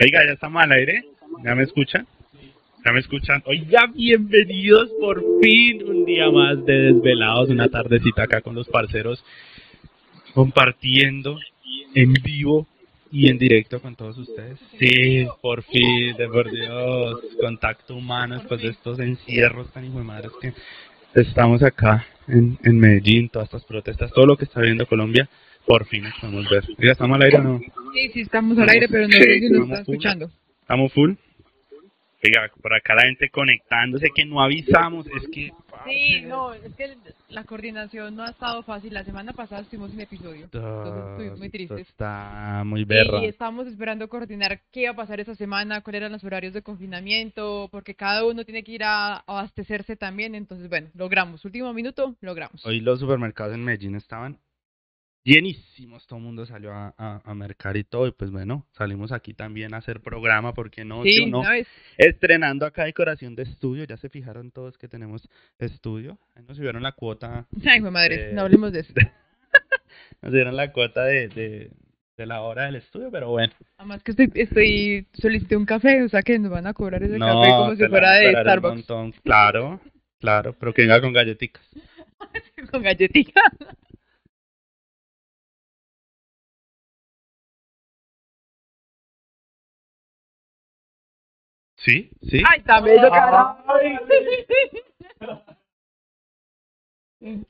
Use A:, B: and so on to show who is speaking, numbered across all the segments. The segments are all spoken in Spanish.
A: Oiga, ya estamos al aire. ¿Ya me escuchan? ¿Ya me escuchan? Oiga, bienvenidos por fin un día más de desvelados, una tardecita acá con los parceros, compartiendo en vivo y en directo con todos ustedes. Sí, por fin, de por Dios, contacto humano después de estos encierros tan hijo de madres que estamos acá en, en Medellín, todas estas protestas, todo lo que está viendo Colombia, por fin estamos ver. Mira, ¿estamos al aire o no?
B: Sí, sí, estamos al aire, pero no sé si nos está escuchando.
A: ¿Estamos full? Oiga, por acá la gente conectándose que no avisamos, es que...
B: Sí, no, es que la coordinación no ha estado fácil. La semana pasada estuvimos sin episodio, entonces estuvimos muy tristes.
A: Está muy berra.
B: Y estamos esperando coordinar qué iba a pasar esa semana, cuáles eran los horarios de confinamiento, porque cada uno tiene que ir a abastecerse también. Entonces, bueno, logramos. Último minuto, logramos.
A: Hoy los supermercados en Medellín estaban llenísimos, todo el mundo salió a, a, a mercar y todo, y pues bueno, salimos aquí también a hacer programa, porque no,
B: Sí,
A: ¿Sí o no?
B: ¿sabes?
A: estrenando acá decoración de estudio, ya se fijaron todos que tenemos estudio, ahí nos subieron la cuota,
B: Ay, hijo de madre, no hablemos de eso.
A: nos dieron la cuota de, de, de la hora del estudio, pero bueno,
B: Además que estoy, estoy solicité un café, o sea que nos van a cobrar ese
A: no,
B: café como si fuera de Starbucks.
A: montón, claro, claro, pero que venga con galletitas.
B: Con galletita.
A: ¿Sí? ¿Sí?
B: Ay, está bello, carajo.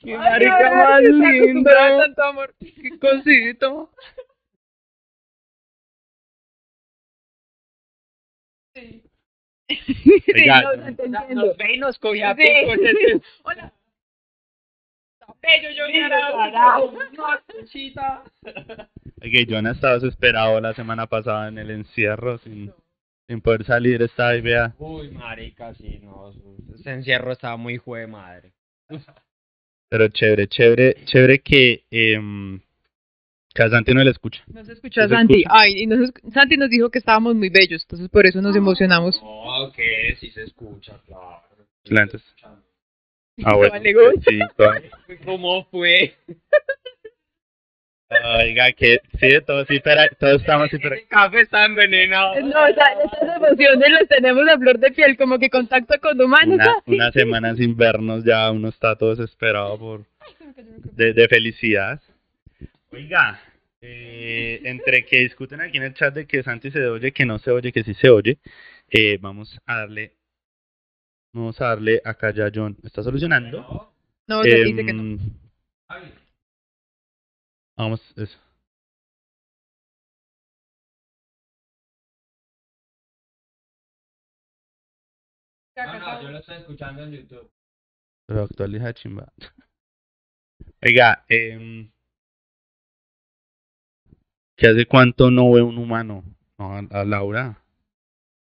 C: Qué
B: marica más lindo. tanto amor. Qué cosito. Sí.
A: Oiga,
B: no, no.
C: Nos ve y nos cogía
B: Sí.
C: picos. este-
B: Hola.
C: Está bello, yo
B: Mira,
C: carajo. No,
A: yo no estaba desesperado la semana pasada en el encierro sin, sin poder salir, estaba ahí, vea.
C: Uy, marica, sí, no. Ese encierro estaba muy jue de madre.
A: Pero chévere, chévere, chévere que, em, que a Santi no le escucha.
B: No se escucha
A: ¿No
B: Santi.
A: escucha?
B: Ay, y nos, Santi nos dijo que estábamos muy bellos, entonces por eso nos emocionamos.
C: No, que sí se escucha, claro.
A: Entonces- Ah, bueno. Sí,
C: ¿Cómo fue?
A: Oiga, que sí, todos, sí, pero, todos estamos pero-
C: Ese café está envenenado.
B: No, o sea, estas emociones las tenemos a flor de piel, como que contacto con humanos.
A: una, una semana sin vernos ya uno está todo desesperado por de, de felicidad. Oiga, eh, entre que discuten aquí en el chat de que Santi se oye, que no se oye, que sí se oye, eh, vamos a darle, vamos a darle acá ya John, ¿está solucionando?
B: No, se dice que no.
A: Em, Vamos, eso.
C: No, no, yo lo estoy escuchando en YouTube.
A: Pero actualiza chimba. Oiga, eh, ¿qué hace cuánto no ve un humano? No, a, a Laura.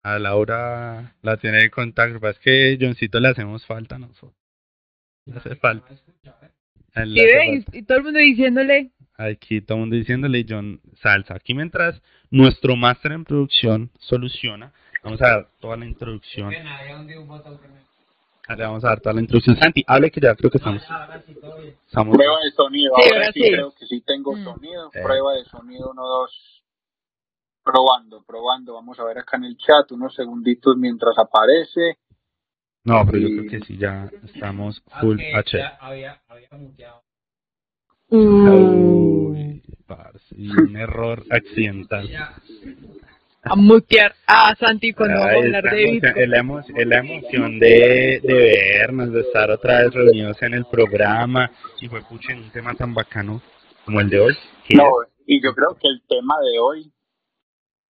A: A Laura la tiene de contacto. pero Es que Johncito le hacemos falta a nosotros. Le hace falta.
B: Sí, y todo el mundo diciéndole,
A: Aquí todo el mundo diciéndole John salsa. Aquí mientras nuestro máster en producción soluciona, vamos a dar toda la introducción.
C: Me-
A: Le vamos a dar toda la introducción. Santi, hable que ya creo que estamos.
C: Ahora sí, todo bien.
A: estamos
D: Prueba de sonido,
B: Sí,
D: ahora sí
B: sí.
D: creo que sí tengo
B: Mm.
D: sonido.
A: Eh.
D: Prueba de sonido 1, 2. Probando, probando. Vamos a ver acá en el chat unos segunditos mientras aparece.
A: No, pero yo creo que sí, ya estamos full
C: Aunque
A: H.
C: ya había, había muteado.
A: Uy, parce, y un error accidental.
B: A mutear a Santi cuando vamos a
A: Ay,
B: hablar de Bitcoin.
A: es, la emo- es la emoción de, de vernos, de estar otra vez reunidos en el programa y fue pucha en un tema tan bacano como el de hoy.
D: No, y yo creo que el tema de hoy,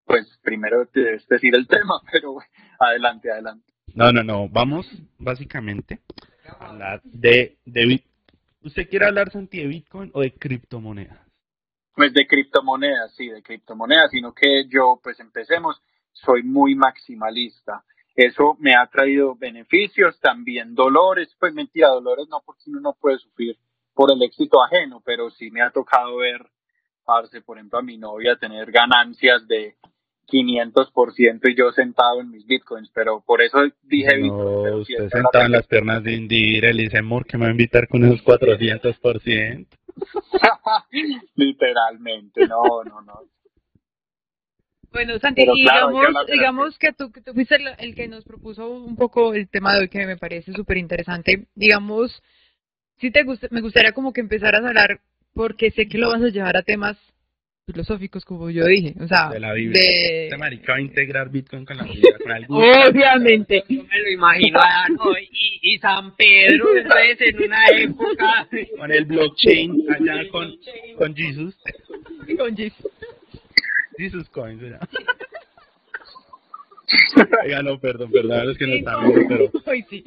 D: pues primero te debes decir el tema, pero adelante, adelante.
A: No, no, no. Vamos básicamente a hablar de, de ¿Usted quiere hablar, Santi, de Bitcoin o de criptomonedas?
D: Pues de criptomonedas, sí, de criptomonedas, sino que yo, pues empecemos, soy muy maximalista. Eso me ha traído beneficios, también dolores, pues mentira, dolores no, porque uno no puede sufrir por el éxito ajeno, pero sí me ha tocado ver, por ejemplo, a mi novia tener ganancias de 500% y yo sentado en mis bitcoins, pero por eso dije.
A: No,
D: pero sí,
A: usted
D: la
A: sentado en las piernas de Indira dice, amor, que me va a invitar con esos 400%.
D: Literalmente, no, no, no.
B: Bueno, Santi,
D: Pero claro,
B: digamos, digamos que tú, que tú fuiste el, el que nos propuso un poco el tema de hoy que me parece súper interesante. Digamos, si te gusta, me gustaría como que empezaras a hablar, porque sé que lo vas a llevar a temas filosóficos, como yo dije, o sea,
A: De la Biblia.
B: de-
A: Este marica va a integrar Bitcoin con la Biblia, con.
B: Obviamente.
C: Yo me lo imagino a no, y, y San Pedro, entonces en una época.
A: Con el blockchain allá con, con Jesus.
B: Con Gis.
A: Jesus Coins, ¿verdad? Oiga, no, perdón, perdón, los que no están viendo, pero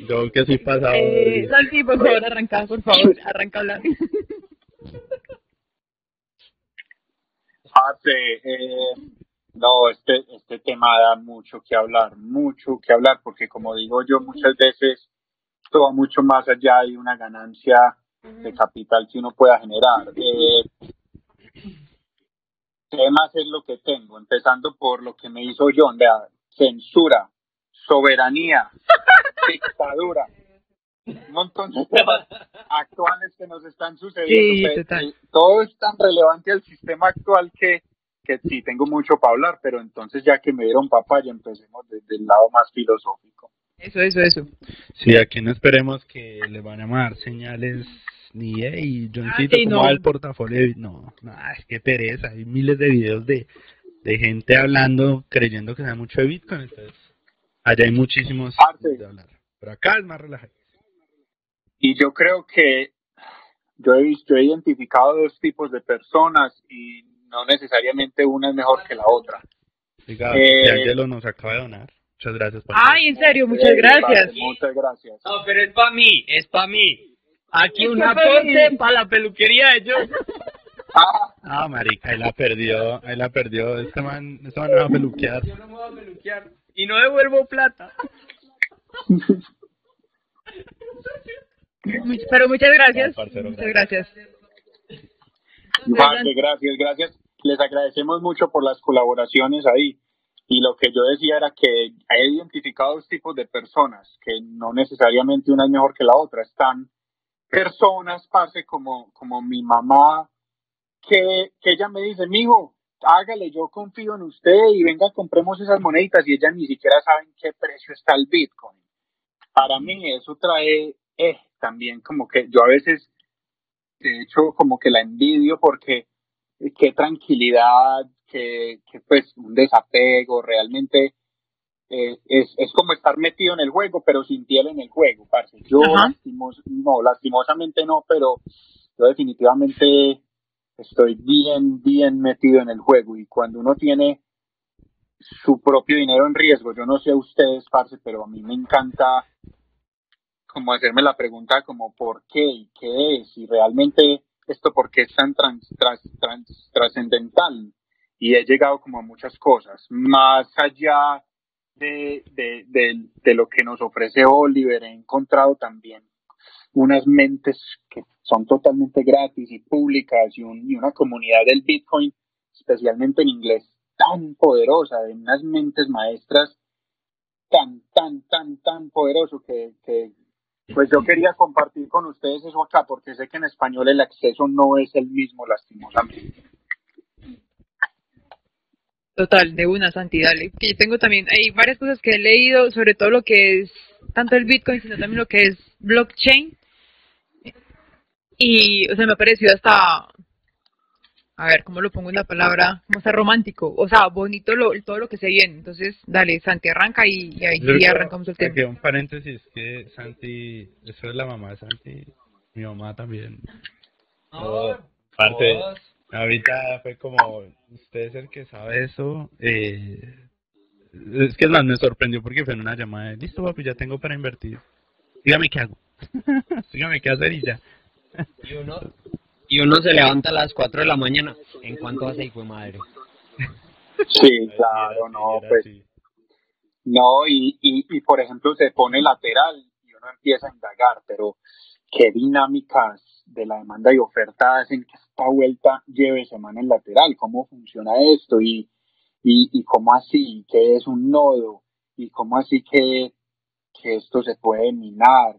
A: yo que soy pasado.
B: Eh, Santi, por favor, arranca, por favor, arranca a hablar.
D: Parce, eh, no, este, este tema da mucho que hablar, mucho que hablar, porque como digo yo muchas veces, todo va mucho más allá de una ganancia de capital que uno pueda generar. Eh, temas es lo que tengo, empezando por lo que me hizo John, vea, censura, soberanía, dictadura, un montón de temas actuales que nos están sucediendo.
B: Sí,
D: Pues,
B: total.
D: eh, todo es tan relevante al sistema actual que, que sí tengo mucho para hablar, pero entonces ya que me dieron papaya, empecemos desde el lado más filosófico.
B: Eso, eso, eso.
A: Sí, aquí no esperemos que le van a dar señales ni hey, Johncito,
B: Ah, sí,
A: ¿cómo
B: no.
A: va el portafolio? No, no, es que pereza, hay miles de videos de, de gente hablando, creyendo que sabe mucho de Bitcoin, entonces allá hay muchísimos
D: Parce.
A: de hablar. Pero acá es más relajado.
D: Y yo creo que yo he, visto- yo he identificado dos tipos de personas y no necesariamente una es mejor que la otra.
A: Diga,
D: Eh,
A: Angelo nos acaba de donar. Muchas gracias. por
B: Ay, en serio, muchas
D: Eh,
B: gracias.
D: vale, muchas gracias.
C: No, pero es para mí, es para mí. Aquí un
B: pa'
C: aporte para la peluquería de yo.
D: Ah,
A: Ah, marica, ahí la perdió, ahí la perdió. Este man, este man no va a peluquear.
C: Yo no me voy a peluquear. Y no devuelvo plata.
B: Pero muchas gracias.
A: Parcero,
B: Muchas gracias.
D: Vale, gracias, gracias. Les agradecemos mucho por las colaboraciones ahí. Y lo que yo decía era que he identificado dos tipos de personas, que no necesariamente una es mejor que la otra. Están personas, parce, como, como mi mamá, que, que ella me dice, mijo, hágale, yo confío en usted y venga, compremos esas moneditas y ella ni siquiera sabe en qué precio está el Bitcoin. Para mí eso trae eh, también como que yo a veces, de hecho, como que la envidio porque eh, qué tranquilidad, que, que pues un desapego, realmente eh, es, es como estar metido en el juego, pero sin piel en el juego, parce. Yo lastimos, no, lastimosamente no, pero yo definitivamente estoy bien, bien metido en el juego y cuando uno tiene su propio dinero en riesgo, yo no sé a ustedes, parce, pero a mí me encanta como hacerme la pregunta como por qué y qué es y realmente esto por qué es tan trans- tras- trans- trascendental y he llegado como a muchas cosas. Más allá de, de lo que nos ofrece Oliver he encontrado también unas mentes que son totalmente gratis y públicas y, un- y una comunidad del Bitcoin especialmente en inglés tan poderosa de unas mentes maestras tan tan tan tan poderoso que, que pues yo quería compartir con ustedes eso acá, porque sé que en español el acceso no es el mismo, lastimosamente.
B: Total, de una, Santi, dale. Que yo tengo también, hay varias cosas que he leído, sobre todo lo que es, tanto el Bitcoin, sino también lo que es blockchain. Y, o sea, me ha parecido hasta, a ver, ¿cómo lo pongo en la palabra? Como hasta romántico, o sea, bonito lo, todo lo que se viene. Entonces, dale, Santi, arranca y, y ahí
A: creo-
B: arrancamos el tema.
A: Aquí un paréntesis que Santi, eso es la mamá de Santi, mi mamá también. Parte, ahorita fue como, usted es el que sabe eso, eh, es que es más, me sorprendió porque fue en una llamada de, listo papi, ya tengo para invertir, dígame qué hago, dígame qué hacer y ya.
C: Y uno, y uno se levanta a las 4 de la mañana. ¿En cuánto hace, hijo de madre?
D: Sí, claro, no, pues no, y, y, y por ejemplo se pone lateral y uno empieza a indagar, pero qué dinámicas de la demanda y oferta hacen que esta vuelta lleve semana en lateral, cómo funciona esto y, y, y cómo así que es un nodo y cómo así que, que esto se puede minar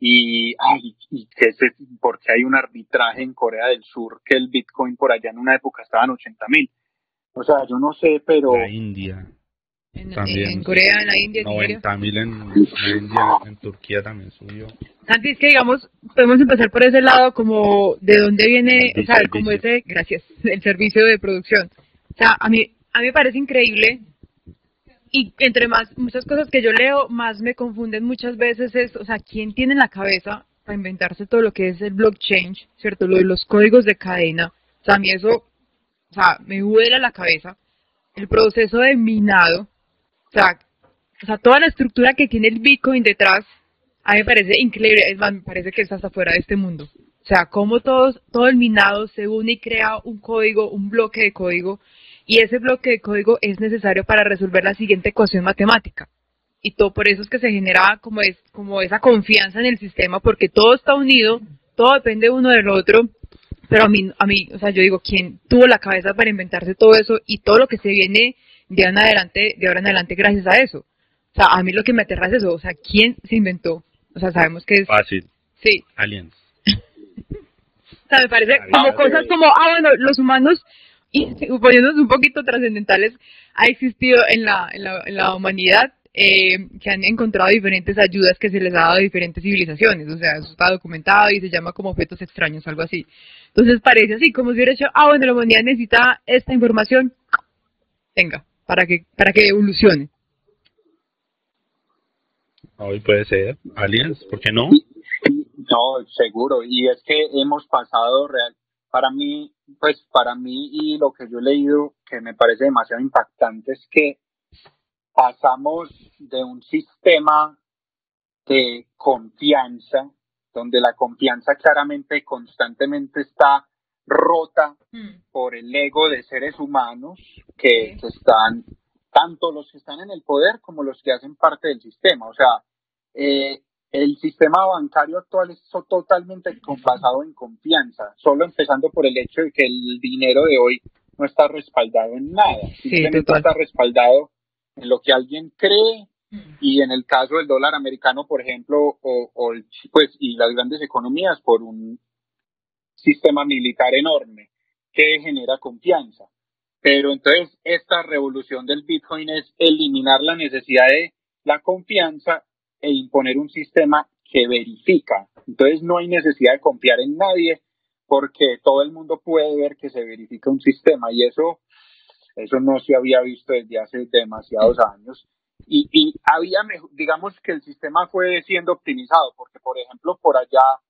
D: y, ay, y que se, porque hay un arbitraje en Corea del Sur que el Bitcoin por allá en una época estaba en 80 mil. O sea, yo no sé, pero...
A: La India.
B: En,
A: También.
B: en Corea, en la India, en Nigeria.
A: 90 mil en la India, en Turquía también subió.
B: Santi, es que digamos, podemos empezar por ese lado como de dónde viene,
A: El
B: o sea,
A: servicio.
B: como ese, gracias, el servicio de producción. O sea, a mí, a mí me parece increíble y entre más, muchas cosas que yo leo, más me confunden muchas veces es, o sea, ¿quién tiene en la cabeza para inventarse todo lo que es el blockchain, ¿cierto? Lo de los códigos de cadena. O sea, a mí eso, o sea, me vuela la cabeza. El proceso de minado, o sea, o sea, toda la estructura que tiene el Bitcoin detrás, a mí me parece increíble, es más, me parece que está hasta fuera de este mundo. O sea, cómo todos, todo el minado se une y crea un código, un bloque de código, y ese bloque de código es necesario para resolver la siguiente ecuación matemática. Y todo por eso es que se genera como, es, como esa confianza en el sistema, porque todo está unido, todo depende uno del otro, pero a mí, a mí, o sea, yo digo, ¿quién tuvo la cabeza para inventarse todo eso y todo lo que se viene de ahora en adelante, de ahora en adelante gracias a eso? O sea, a mí lo que me aterra es eso, o sea, ¿quién se inventó? O sea, sabemos que es...
A: Fácil.
B: Sí,
A: Aliens.
B: o sea, me parece como cosas como, ah, bueno, los humanos, y poniéndonos un poquito trascendentales, ha existido en la, en la, en la humanidad eh, que han encontrado diferentes ayudas que se les ha dado a diferentes civilizaciones. O sea, eso está documentado y se llama como objetos extraños, algo así. Entonces parece así, como si hubiera hecho, ah, bueno, la humanidad necesita esta información, venga, para que, para que evolucione.
A: Hoy puede ser. Aliens, ¿por qué no?
D: No, seguro. Y es que hemos pasado real. Para mí, pues para mí y lo que yo he leído que me parece demasiado impactante es que pasamos de un sistema de confianza, donde la confianza claramente constantemente está rota por el ego de seres humanos que, que están, tanto los que están en el poder como los que hacen parte del sistema. O sea, eh, el sistema bancario actual es totalmente basado en confianza, solo empezando por el hecho de que el dinero de hoy no está respaldado en nada, simplemente
B: total.
D: está respaldado en lo que alguien cree y en el caso del dólar americano, por ejemplo, o, o el- pues y las grandes economías por un sistema militar enorme que genera confianza. Pero entonces esta revolución del Bitcoin es eliminar la necesidad de la confianza e imponer un sistema que verifica. Entonces no hay necesidad de confiar en nadie porque todo el mundo puede ver que se verifica un sistema y eso eso no se había visto desde hace demasiados años. Y, y había, digamos que el sistema fue siendo optimizado, porque por ejemplo por allá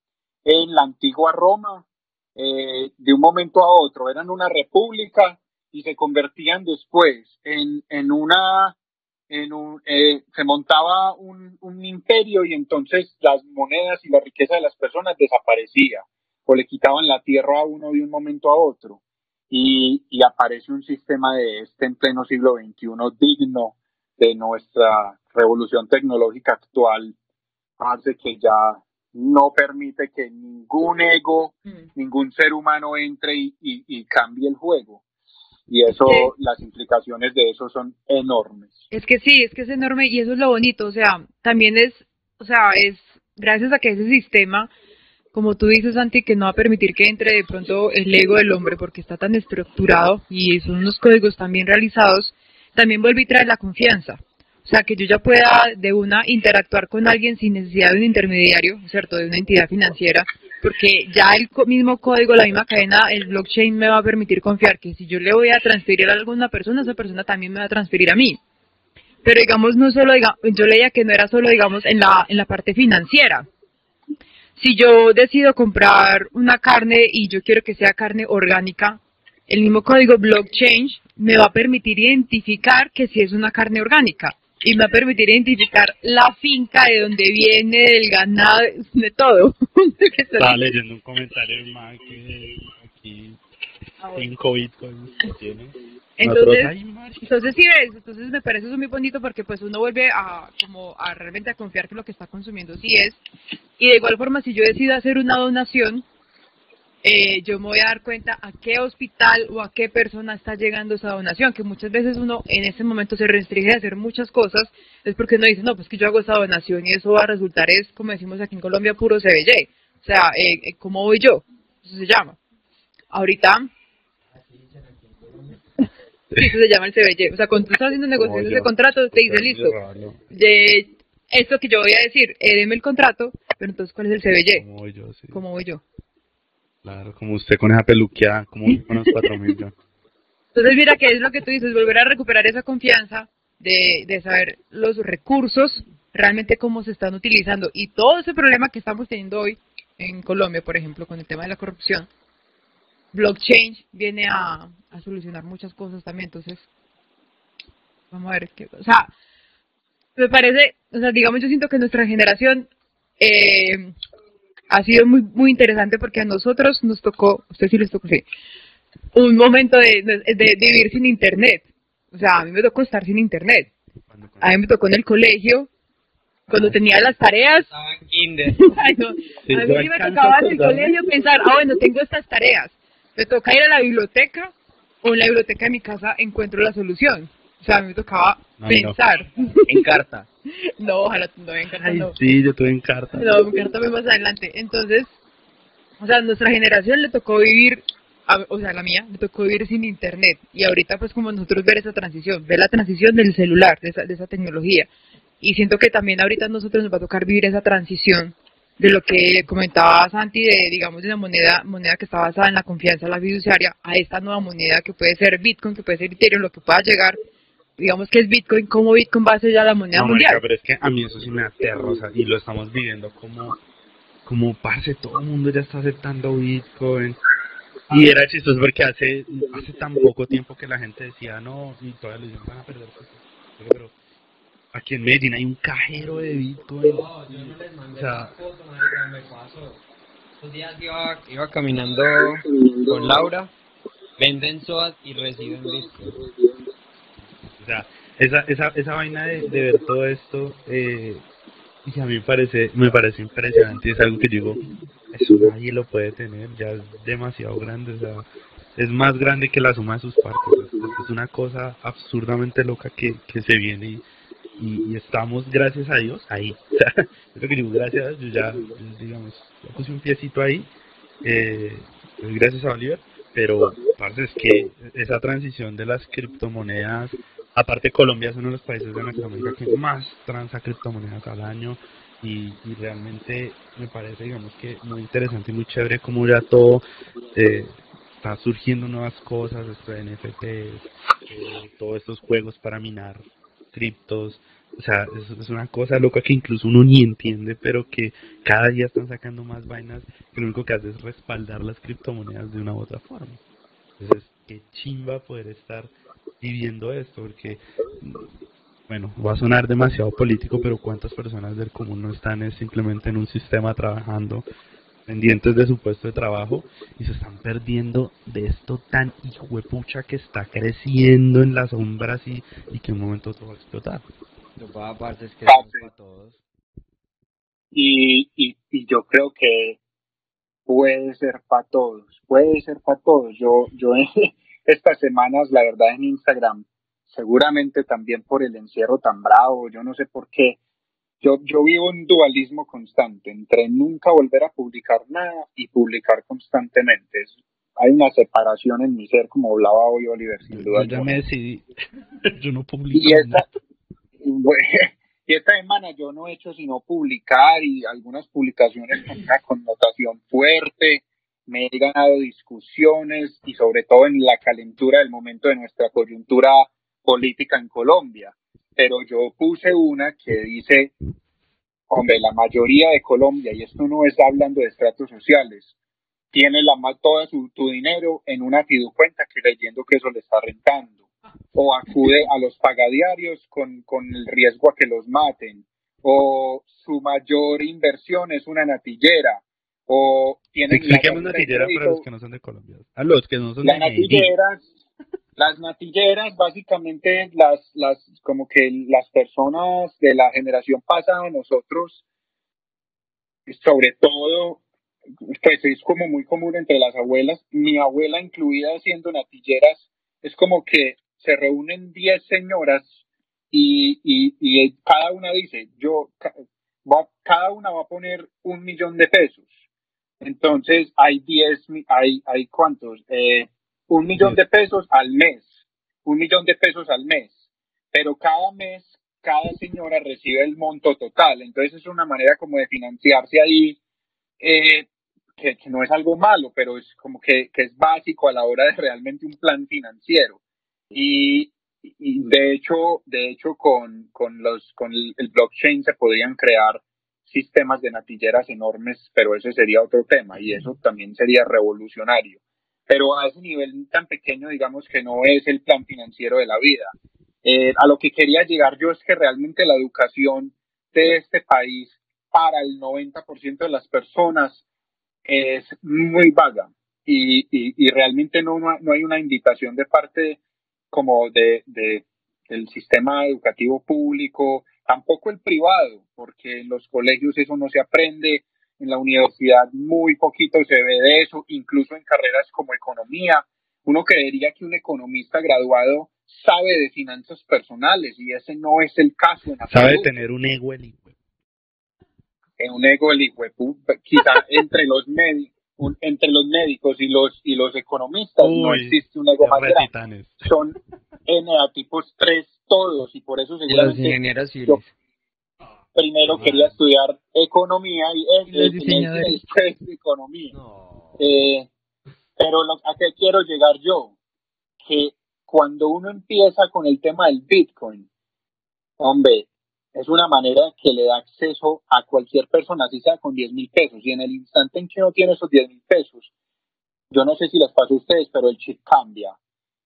D: en la antigua Roma, eh, de un momento a otro eran una república y se convertían después en, en una, en un, eh, se montaba un, un imperio y entonces las monedas y la riqueza de las personas desaparecía o le quitaban la tierra a uno de un momento a otro y, y aparece un sistema de este en pleno siglo XXI digno de nuestra revolución tecnológica actual, hace que ya no permite que ningún ego, ningún ser humano entre y, y- y cambie el juego. Y eso, las implicaciones de eso son enormes.
B: Es que sí, es que es enorme y eso es lo bonito, o sea, también es, o sea, es gracias a que ese sistema, como tú dices, Santi, que no va a permitir que entre de pronto el ego del hombre porque está tan estructurado y son unos códigos tan bien realizados, también vuelve y trae la confianza. O sea, que yo ya pueda de una interactuar con alguien sin necesidad de un intermediario, ¿cierto? De una entidad financiera, porque ya el mismo código, la misma cadena, el blockchain me va a permitir confiar que si yo le voy a transferir a alguna persona, esa persona también me va a transferir a mí. Pero digamos, no solo, diga- yo leía que no era solo, digamos, en la, en la parte financiera. Si yo decido comprar una carne y yo quiero que sea carne orgánica, el mismo código blockchain me va a permitir identificar que si es una carne orgánica y me va a permitir identificar la finca de donde viene, del ganado, de todo.
A: Estaba leyendo un comentario de Mac que aquí 5 bitcoins que tiene.
B: Entonces. Entonces sí ves, entonces me parece eso muy bonito porque pues uno vuelve a como a realmente a confiar que lo que está consumiendo sí es. Y de igual forma si yo decido hacer una donación, eh, yo me voy a dar cuenta a qué hospital o a qué persona está llegando esa donación, que muchas veces uno en ese momento se restringe a hacer muchas cosas, es porque uno dice, no, pues que yo hago esa donación y eso va a resultar es, como decimos aquí en Colombia, puro CBJ. O sea, eh, eh, ¿cómo voy yo? Eso se llama. Ahorita eso se llama el CBY. O sea, cuando tú estás haciendo negociaciones de contrato, te dice, listo, de esto que yo voy a decir, eh, deme el contrato, pero entonces, ¿cuál es el CBY?
A: ¿Cómo voy yo? Sí.
B: ¿Cómo voy yo?
A: Claro, como usted con esa peluqueada, como con los cuatro mil.
B: Entonces, mira que es lo que tú dices, volver a recuperar esa confianza de, de saber los recursos, realmente cómo se están utilizando. Y todo ese problema que estamos teniendo hoy en Colombia, por ejemplo, con el tema de la corrupción, blockchain viene a, a solucionar muchas cosas también. Entonces, vamos a ver qué. O sea, me parece, o sea, digamos, yo siento que nuestra generación eh, ha sido muy muy interesante porque a nosotros nos tocó, usted sí les tocó, sí, un momento de, de, de vivir sin internet. O sea, a mí me tocó estar sin internet. A mí me tocó en el colegio, cuando tenía las tareas.
C: Estaba en kinder.
B: Ay, no.
A: Sí,
B: a mí me tocaba en el colegio pensar, ah, bueno, tengo estas tareas. Me toca ir a la biblioteca o en la biblioteca de mi casa encuentro la solución. O sea, a mí me tocaba
A: No, no.
B: pensar.
C: En carta.
B: No, ojalá no me encanta,
A: Ay,
B: no.
A: sí, yo tuve en carta.
B: No, me encanta más adelante. Entonces, o sea, nuestra generación le tocó vivir, a- o sea, la mía, le tocó vivir sin internet. Y ahorita, pues, como nosotros ver esa transición, ver la transición del celular, de esa, de esa tecnología. Y siento que también ahorita a nosotros nos va a tocar vivir esa transición de lo que comentaba Santi, de, digamos, de una moneda, moneda que está basada en la confianza, la fiduciaria, a esta nueva moneda que puede ser Bitcoin, que puede ser Ethereum, lo que pueda llegar. Digamos que es Bitcoin, como Bitcoin va a ser ya la moneda
A: No,
B: mundial.
A: marica, pero es que a mí eso sí me aterra, o sea, y lo estamos viviendo como, como, parce, todo el mundo ya está aceptando Bitcoin. Y era chistoso porque hace, hace tan poco tiempo que la gente decía, no, y todavía les van a perder. cosas". Pero, pero aquí en Medellín hay un cajero de Bitcoin.
C: No, yo no les mandé
A: O sea-
C: foto, marica, me pasó. Estos días iba, iba caminando con Laura, venden SOAT y reciben Bitcoin.
A: Sea, esa, esa, esa vaina de, ver todo esto, eh, y a mí me parece, me parece impresionante, es algo que digo, eso nadie lo puede tener, ya es demasiado grande, o sea, es más grande que la suma de sus partes, es, una cosa absurdamente loca que, que se viene y, estamos, gracias a Dios, ahí, que digo, gracias yo ya, digamos, ya puse un piecito ahí, eh, gracias a Oliver, pero es que esa transición de las criptomonedas aparte Colombia es uno de los países de Latinoamérica que más transa criptomonedas al año y, realmente me parece digamos que muy interesante y muy chévere como ya todo eh, está surgiendo nuevas cosas esto de NFTs eh, todos estos juegos para minar criptos. O sea es una cosa loca que incluso uno ni entiende pero que cada día están sacando más vainas que lo único que hace es respaldar las criptomonedas de una u otra forma. Entonces qué chimba poder estar viviendo esto, porque, bueno, va a sonar demasiado político, pero cuántas personas del común no están es simplemente en un sistema trabajando, pendientes de su puesto de trabajo, y se están perdiendo de esto tan hijuepucha que está creciendo en las sombras y, y que en un momento todo va a explotar.
C: Lo pa- aparte es que para todos.
D: y, y, y yo creo que puede ser para todos, puede ser para todos. Yo, yo estas semanas, la verdad, en Instagram, seguramente también por el encierro tan bravo, yo no sé por qué, yo, yo vivo un dualismo constante entre nunca volver a publicar nada y publicar constantemente. Es- hay una separación en mi ser, como hablaba hoy Oliver, sin duda.
A: yo ya me decidí, yo no publico
D: Y esta, bueno, y esta semana yo no he hecho sino publicar y algunas publicaciones con una connotación fuerte. Me he ganado discusiones y sobre todo en la calentura del momento de nuestra coyuntura política en Colombia. Pero yo puse una que dice, hombre, la mayoría de Colombia, y esto no es hablando de estratos sociales, tiene la todo su, tu dinero en una fiducuenta que leyendo que eso le está rentando o acude a los pagadiarios con, con el riesgo a que los maten, o su mayor inversión es una natillera, o tienen
A: Expliquemos natillera para los que no son de Colombia. A los que no son
D: Las
A: de
D: natilleras, las natilleras básicamente las, las, como que las personas de la generación pasada, nosotros, sobre todo, pues es como muy común entre las abuelas, mi abuela incluida siendo natilleras, es como que se reúnen 10 señoras y, y, y cada una dice, yo, cada una va a poner un millón de pesos. Entonces hay 10, mi- hay, hay cuántos, eh, un millón de pesos al mes. un millón de pesos al mes, pero cada mes cada señora recibe el monto total. Entonces es una manera como de financiarse ahí, eh, que, no es algo malo, pero es como que, es básico a la hora de realmente un plan financiero. Y, de hecho, de hecho con, los, con el blockchain se podrían crear sistemas de natilleras enormes, pero ese sería otro tema y eso también sería revolucionario. Pero a ese nivel tan pequeño, digamos que no es el plan financiero de la vida. Eh, a lo que quería llegar yo es que realmente la educación de este país para el 90% de las personas es muy vaga y, y, realmente no, no hay una invitación de parte como de, de, del sistema educativo público, tampoco el privado, porque en los colegios eso no se aprende, en la universidad muy poquito se ve de eso, incluso en carreras como economía. Uno creería que un economista graduado sabe de finanzas personales y ese no es el caso. En
A: sabe tener un ego el
D: En un ego el quizá entre los médicos. entre los médicos y los y los economistas no existe un ego más grande. Son N a tipos 3 todos y por eso seguramente
C: los
D: primero quería estudiar economía y es de economía. Eh, pero a qué quiero llegar yo, que cuando uno empieza con el tema del Bitcoin, hombre, es una manera que le da acceso a cualquier persona, así sea con 10 mil pesos. Y en el instante en que uno tiene esos 10 mil pesos, yo no sé si les pasa a ustedes, pero el chip cambia.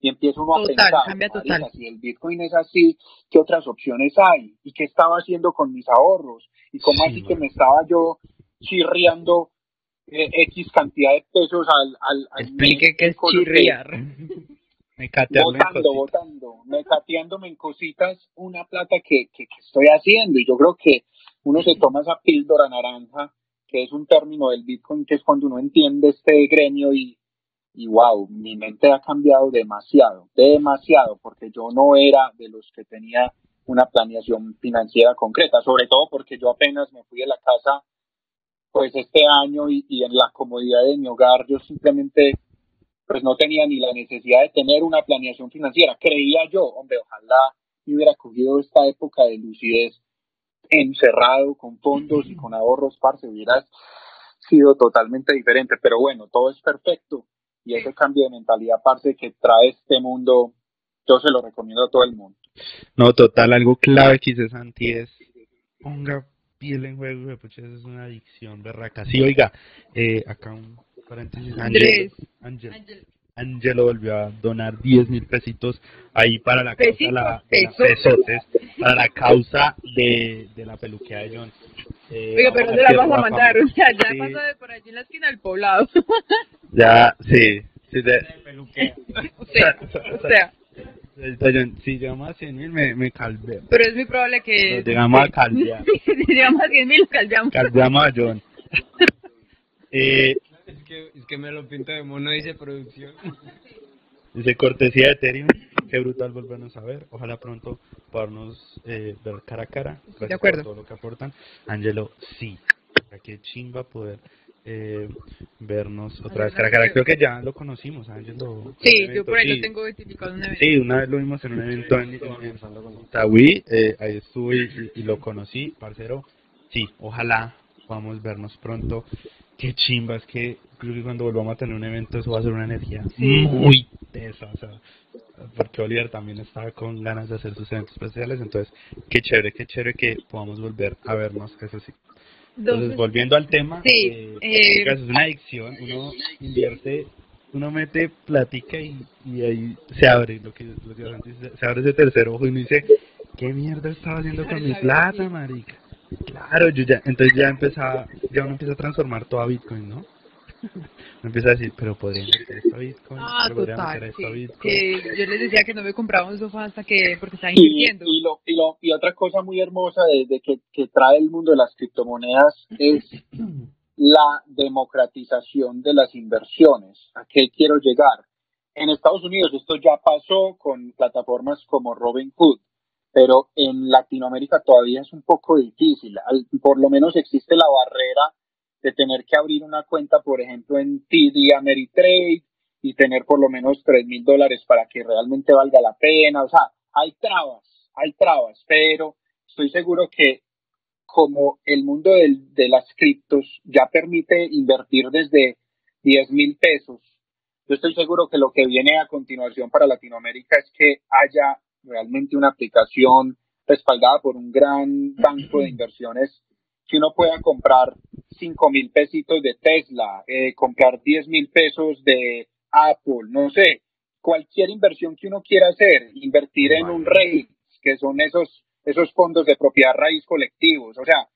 D: Y empieza uno a pensar,
B: cambia total.
D: si el Bitcoin es así, ¿qué otras opciones hay? ¿Y qué estaba haciendo con mis ahorros? ¿Y cómo así que me estaba yo chirriando eh, X cantidad de pesos al... al,
C: al Explique qué es chirriar.
D: votando, votando, mecateándome en cositas una plata que, que, estoy haciendo. Y yo creo que uno se toma esa píldora naranja, que es un término del Bitcoin, que es cuando uno entiende este gremio y, y wow, mi mente ha cambiado demasiado, demasiado, porque yo no era de los que tenía una planeación financiera concreta, sobre todo porque yo apenas me fui de la casa pues este año y, y en la comodidad de mi hogar yo simplemente pues no tenía ni la necesidad de tener una planeación financiera. Creía yo, hombre, ojalá me hubiera cogido esta época de lucidez encerrado con fondos y con ahorros, parce, hubiera sido totalmente diferente. Pero bueno, todo es perfecto y ese cambio de mentalidad, parce, que trae este mundo, yo se lo recomiendo a todo el mundo.
A: No, total, algo clave que dice Santi es ponga piel en juego, pues eso es una adicción berraca. Sí, oiga, eh, acá un paréntesis, Andrés. Angelo volvió a donar 10 mil pesitos ahí para la causa la, para la causa de, de la peluquea de John.
B: Eh, Oiga, pero se la vas a mandar, o sea, ya pasa de por allí en la esquina del poblado.
A: ya, sí, sí, de...
B: o sea, o sea.
A: Si llegamos a 100 mil, me, me calveo.
B: Pero es muy probable que...
A: llegamos a calvear.
B: si llegamos a 100 mil, calveamos.
A: Calveamos a John. eh,
C: es que, es que me lo pinta de mono, dice producción.
A: Dice cortesía de Ethereum. Qué brutal volvernos a ver. Ojalá pronto podernos eh, ver cara a cara.
B: Gracias de acuerdo.
A: por todo lo que aportan. Angelo, sí. Qué chimba poder eh, vernos otra vez cara a cara. Creo que ya lo conocimos, Angelo.
B: Sí, yo por ahí lo tengo identificado en un evento.
A: Sí, una vez lo vimos en un evento en, en, Tawi. Eh, ahí estuve y, lo conocí, parcero. Sí, ojalá podamos vernos pronto qué chimba, es que creo que cuando volvamos a tener un evento eso va a ser una energía muy tesa, o sea, porque Oliver también estaba con ganas de hacer sus eventos especiales, entonces qué chévere, qué chévere que podamos volver a vernos, eso sí. Entonces, volviendo al tema,
B: eh, eh,
A: es una adicción, uno invierte, uno mete platica y, y ahí se abre, lo que, lo que se abre ese tercer ojo y uno dice, ¿qué mierda estaba haciendo con mi plata, marica? Claro, yo ya, entonces ya empezaba, ya uno empieza a transformar todo a Bitcoin, ¿no? Uno empieza a decir, pero podría meter esto a Bitcoin,
B: ah,
A: total,
B: esto a Bitcoin. Que yo les decía que no me compraba un sofá hasta que, porque estaba invirtiendo.
D: Y, lo, y, lo, y otra cosa muy hermosa de, que, que trae el mundo de las criptomonedas es la democratización de las inversiones. ¿A qué quiero llegar? En Estados Unidos esto ya pasó con plataformas como Robinhood pero en Latinoamérica todavía es un poco difícil. por lo menos existe la barrera de tener que abrir una cuenta, por ejemplo, en TD Ameritrade y tener por lo menos tres mil dólares para que realmente valga la pena. O sea, hay trabas, hay trabas, pero estoy seguro que como el mundo de las criptos ya permite invertir desde 10 mil pesos, yo estoy seguro que lo que viene a continuación para Latinoamérica es que haya realmente una aplicación respaldada por un gran banco de inversiones que uno pueda comprar 5 mil pesitos de Tesla, eh, comprar 10 mil pesos de Apple, no sé, cualquier inversión que uno quiera hacer, invertir en un REIT, que son esos, esos fondos de propiedad raíz colectivos, o sea,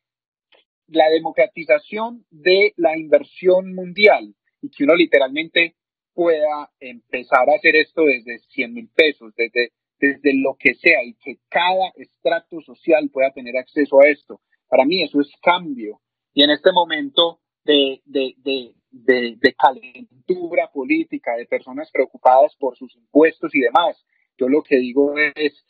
D: la democratización de la inversión mundial y que uno literalmente pueda empezar a hacer esto desde 100 mil pesos, desde, desde lo que sea y que cada estrato social pueda tener acceso a esto. Para mí eso es cambio. Y en este momento de, de, de, de, calentura política, de personas preocupadas por sus impuestos y demás, yo lo que digo es,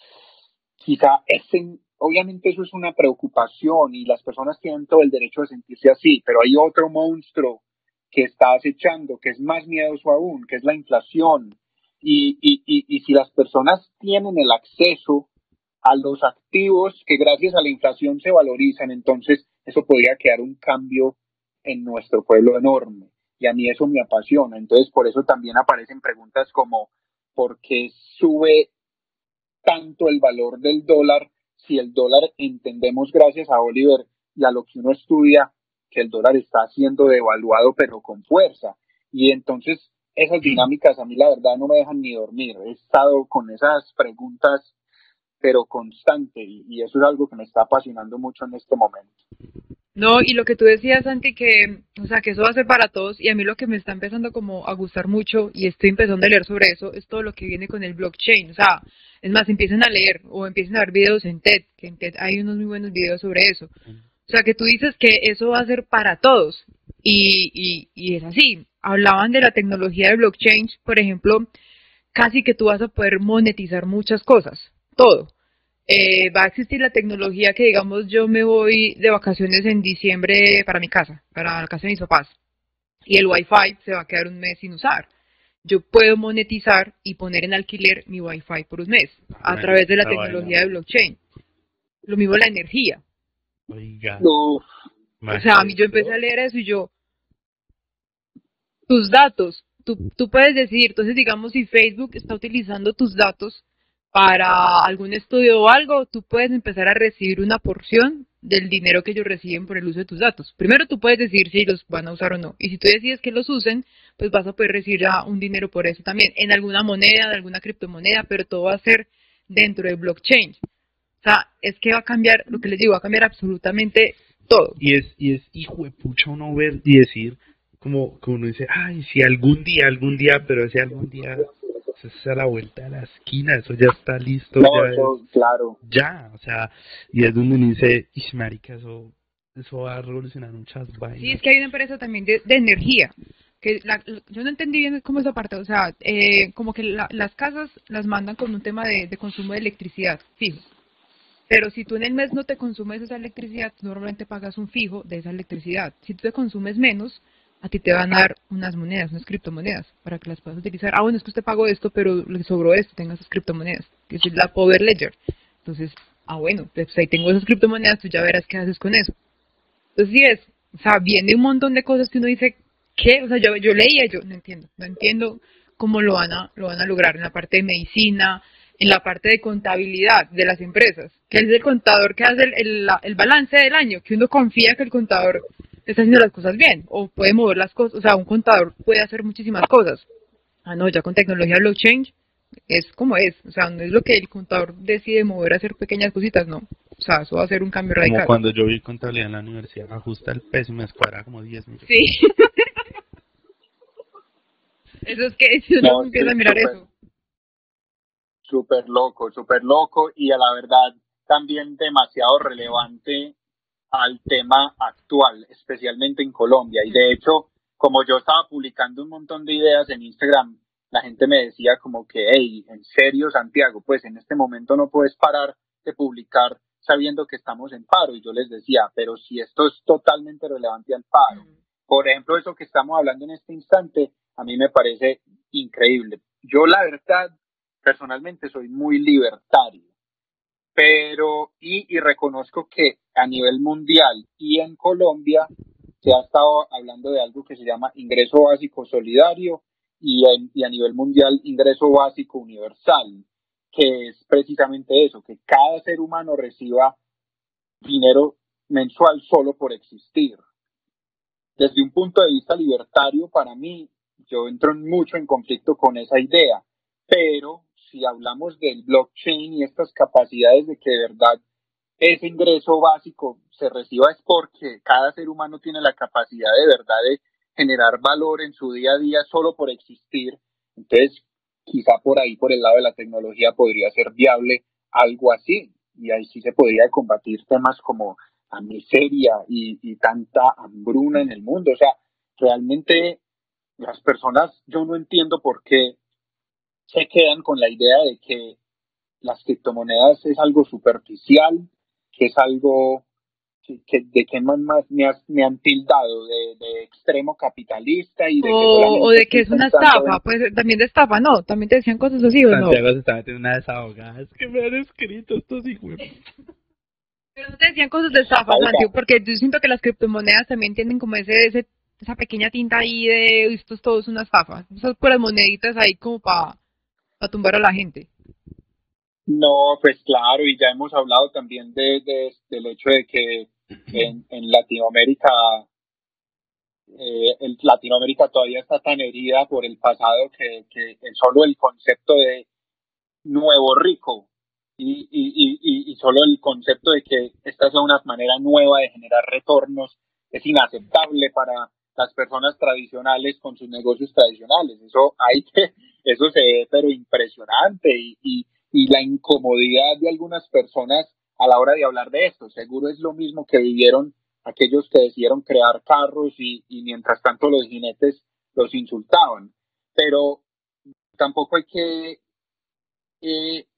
D: quizá ese, obviamente eso es una preocupación y las personas tienen todo el derecho de sentirse así, pero hay otro monstruo que está acechando, que es más miedoso aún, que es la inflación. Y, y, y, y si las personas tienen el acceso a los activos que gracias a la inflación se valorizan, entonces eso podría quedar un cambio en nuestro pueblo enorme. Y a mí eso me apasiona. Entonces por eso también aparecen preguntas como, ¿por qué sube tanto el valor del dólar si el dólar entendemos gracias a Oliver y a lo que uno estudia que el dólar está siendo devaluado pero con fuerza? Y entonces esas dinámicas a mí la verdad no me dejan ni dormir. He estado con esas preguntas pero constante y, eso es algo que me está apasionando mucho en este momento.
B: No, y lo que tú decías, Santi, que, o sea, que eso va a ser para todos, y a mí lo que me está empezando como a gustar mucho, y estoy empezando a leer sobre eso, es todo lo que viene con el blockchain, o sea, es más, empiecen a leer, o empiecen a ver videos en TED, que en TED hay unos muy buenos videos sobre eso. O sea, que tú dices que eso va a ser para todos, y, y, y es así. Hablaban de la tecnología de blockchain, por ejemplo, casi que tú vas a poder monetizar muchas cosas, todo. Eh, va a existir la tecnología que, digamos, yo me voy de vacaciones en diciembre para mi casa, para la casa de mis papás, y el Wi-Fi se va a quedar un mes sin usar. Yo puedo monetizar y poner en alquiler mi Wi-Fi por un mes a través de la tecnología de blockchain. Lo mismo la energía.
A: Oiga.
B: O sea, a mí yo empecé a leer eso y yo, tus datos, tú, tú puedes decir, entonces digamos si Facebook está utilizando tus datos para algún estudio o algo, tú puedes empezar a recibir una porción del dinero que ellos reciben por el uso de tus datos. Primero tú puedes decir si los van a usar o no. Y si tú decides que los usen, pues vas a poder recibir ya un dinero por eso también, en alguna moneda, de alguna criptomoneda, pero todo va a ser dentro de blockchain. O sea, es que va a cambiar, lo que les digo, va a cambiar absolutamente todo.
A: Y es, y es hijo de pucha uno ver y decir, como, como uno dice, ay, si algún día, algún día, pero ese algún día es a la vuelta de la esquina, eso ya está listo.
D: ya claro.
A: Ya, o sea, y es donde uno dice, marica, eso, eso va a revolucionar muchas vainas.
B: Sí, es que hay una empresa también de, energía, que yo no entendí bien cómo esa parte, o sea, eh, como que las casas las mandan con un tema de, de consumo de electricidad, fijo. Pero si tú en el mes no te consumes esa electricidad, normalmente pagas un fijo de esa electricidad. Si tú te consumes menos, a ti te van a dar unas monedas, unas criptomonedas, para que las puedas utilizar. Ah, bueno, es que usted pagó esto, pero le sobró esto, tenga esas criptomonedas, que es la Power Ledger. Entonces, ah, bueno, pues ahí tengo esas criptomonedas, tú ya verás qué haces con eso. Entonces, sí es, o sea, viene un montón de cosas que uno dice, ¿qué? O sea, yo, yo leía, yo no entiendo, no entiendo cómo lo van a, lo van a lograr en la parte de medicina, en la parte de contabilidad de las empresas, que es el contador que hace el, el balance del año, que uno confía que el contador está haciendo las cosas bien o puede mover las cosas, o sea, un contador puede hacer muchísimas cosas. Ah, no, ya con tecnología blockchain es como es, o sea, no es lo que el contador decide mover a hacer pequeñas cositas, no. O sea, eso va a ser un cambio radical.
A: Como cuando yo vi contabilidad en la universidad, ajusta el peso y me escuadra como 10 millones.
B: Sí. eso es que si uno empieza a mirar eso.
D: Súper loco, súper loco y a la verdad también demasiado relevante al tema actual, especialmente en Colombia. Y de hecho, como yo estaba publicando un montón de ideas en Instagram, la gente me decía como que, hey, en serio, Santiago, pues en este momento no puedes parar de publicar sabiendo que estamos en paro. Y yo les decía, pero si esto es totalmente relevante al paro. Por ejemplo, eso que estamos hablando en este instante, a mí me parece increíble. Yo la verdad, personalmente soy muy libertario, pero y, y reconozco que a nivel mundial y en Colombia se ha estado hablando de algo que se llama ingreso básico solidario y, y a nivel mundial ingreso básico universal, que es precisamente eso, que cada ser humano reciba dinero mensual solo por existir. Desde un punto de vista libertario, para mí, yo entro mucho en conflicto con esa idea, pero si hablamos del blockchain y estas capacidades de que de verdad ese ingreso básico se reciba es porque cada ser humano tiene la capacidad de verdad de generar valor en su día a día solo por existir. Entonces, quizá por ahí, por el lado de la tecnología, podría ser viable algo así. Y ahí sí se podría combatir temas como la miseria y, y tanta hambruna en el mundo. O sea, realmente las personas, yo no entiendo por qué se quedan con la idea de que las criptomonedas es algo superficial, que es algo que, de que más, me, me, han tildado de, extremo capitalista y de
B: o, de que es una estafa, pues también de estafa, no, también te decían cosas así o
A: no. Santiago se está metiendo una desahogada, es que me han escrito estos hijos.
B: Pero no te decían cosas de estafa, Santiago, porque yo siento que las criptomonedas también tienen como ese, ese esa pequeña tinta ahí de esto es todo es una estafa, esas puras moneditas ahí como para pa tumbar a la gente.
D: No, pues claro, y ya hemos hablado también de, del hecho de que en, Latinoamérica, eh, Latinoamérica todavía está tan herida por el pasado que, solo el concepto de nuevo rico y, solo el concepto de que esta es una manera nueva de generar retornos es inaceptable para las personas tradicionales con sus negocios tradicionales. Eso hay que, eso se ve pero impresionante y, y, y la incomodidad de algunas personas a la hora de hablar de esto. Seguro es lo mismo que vivieron aquellos que decidieron crear carros y, mientras tanto los jinetes los insultaban. Pero tampoco hay que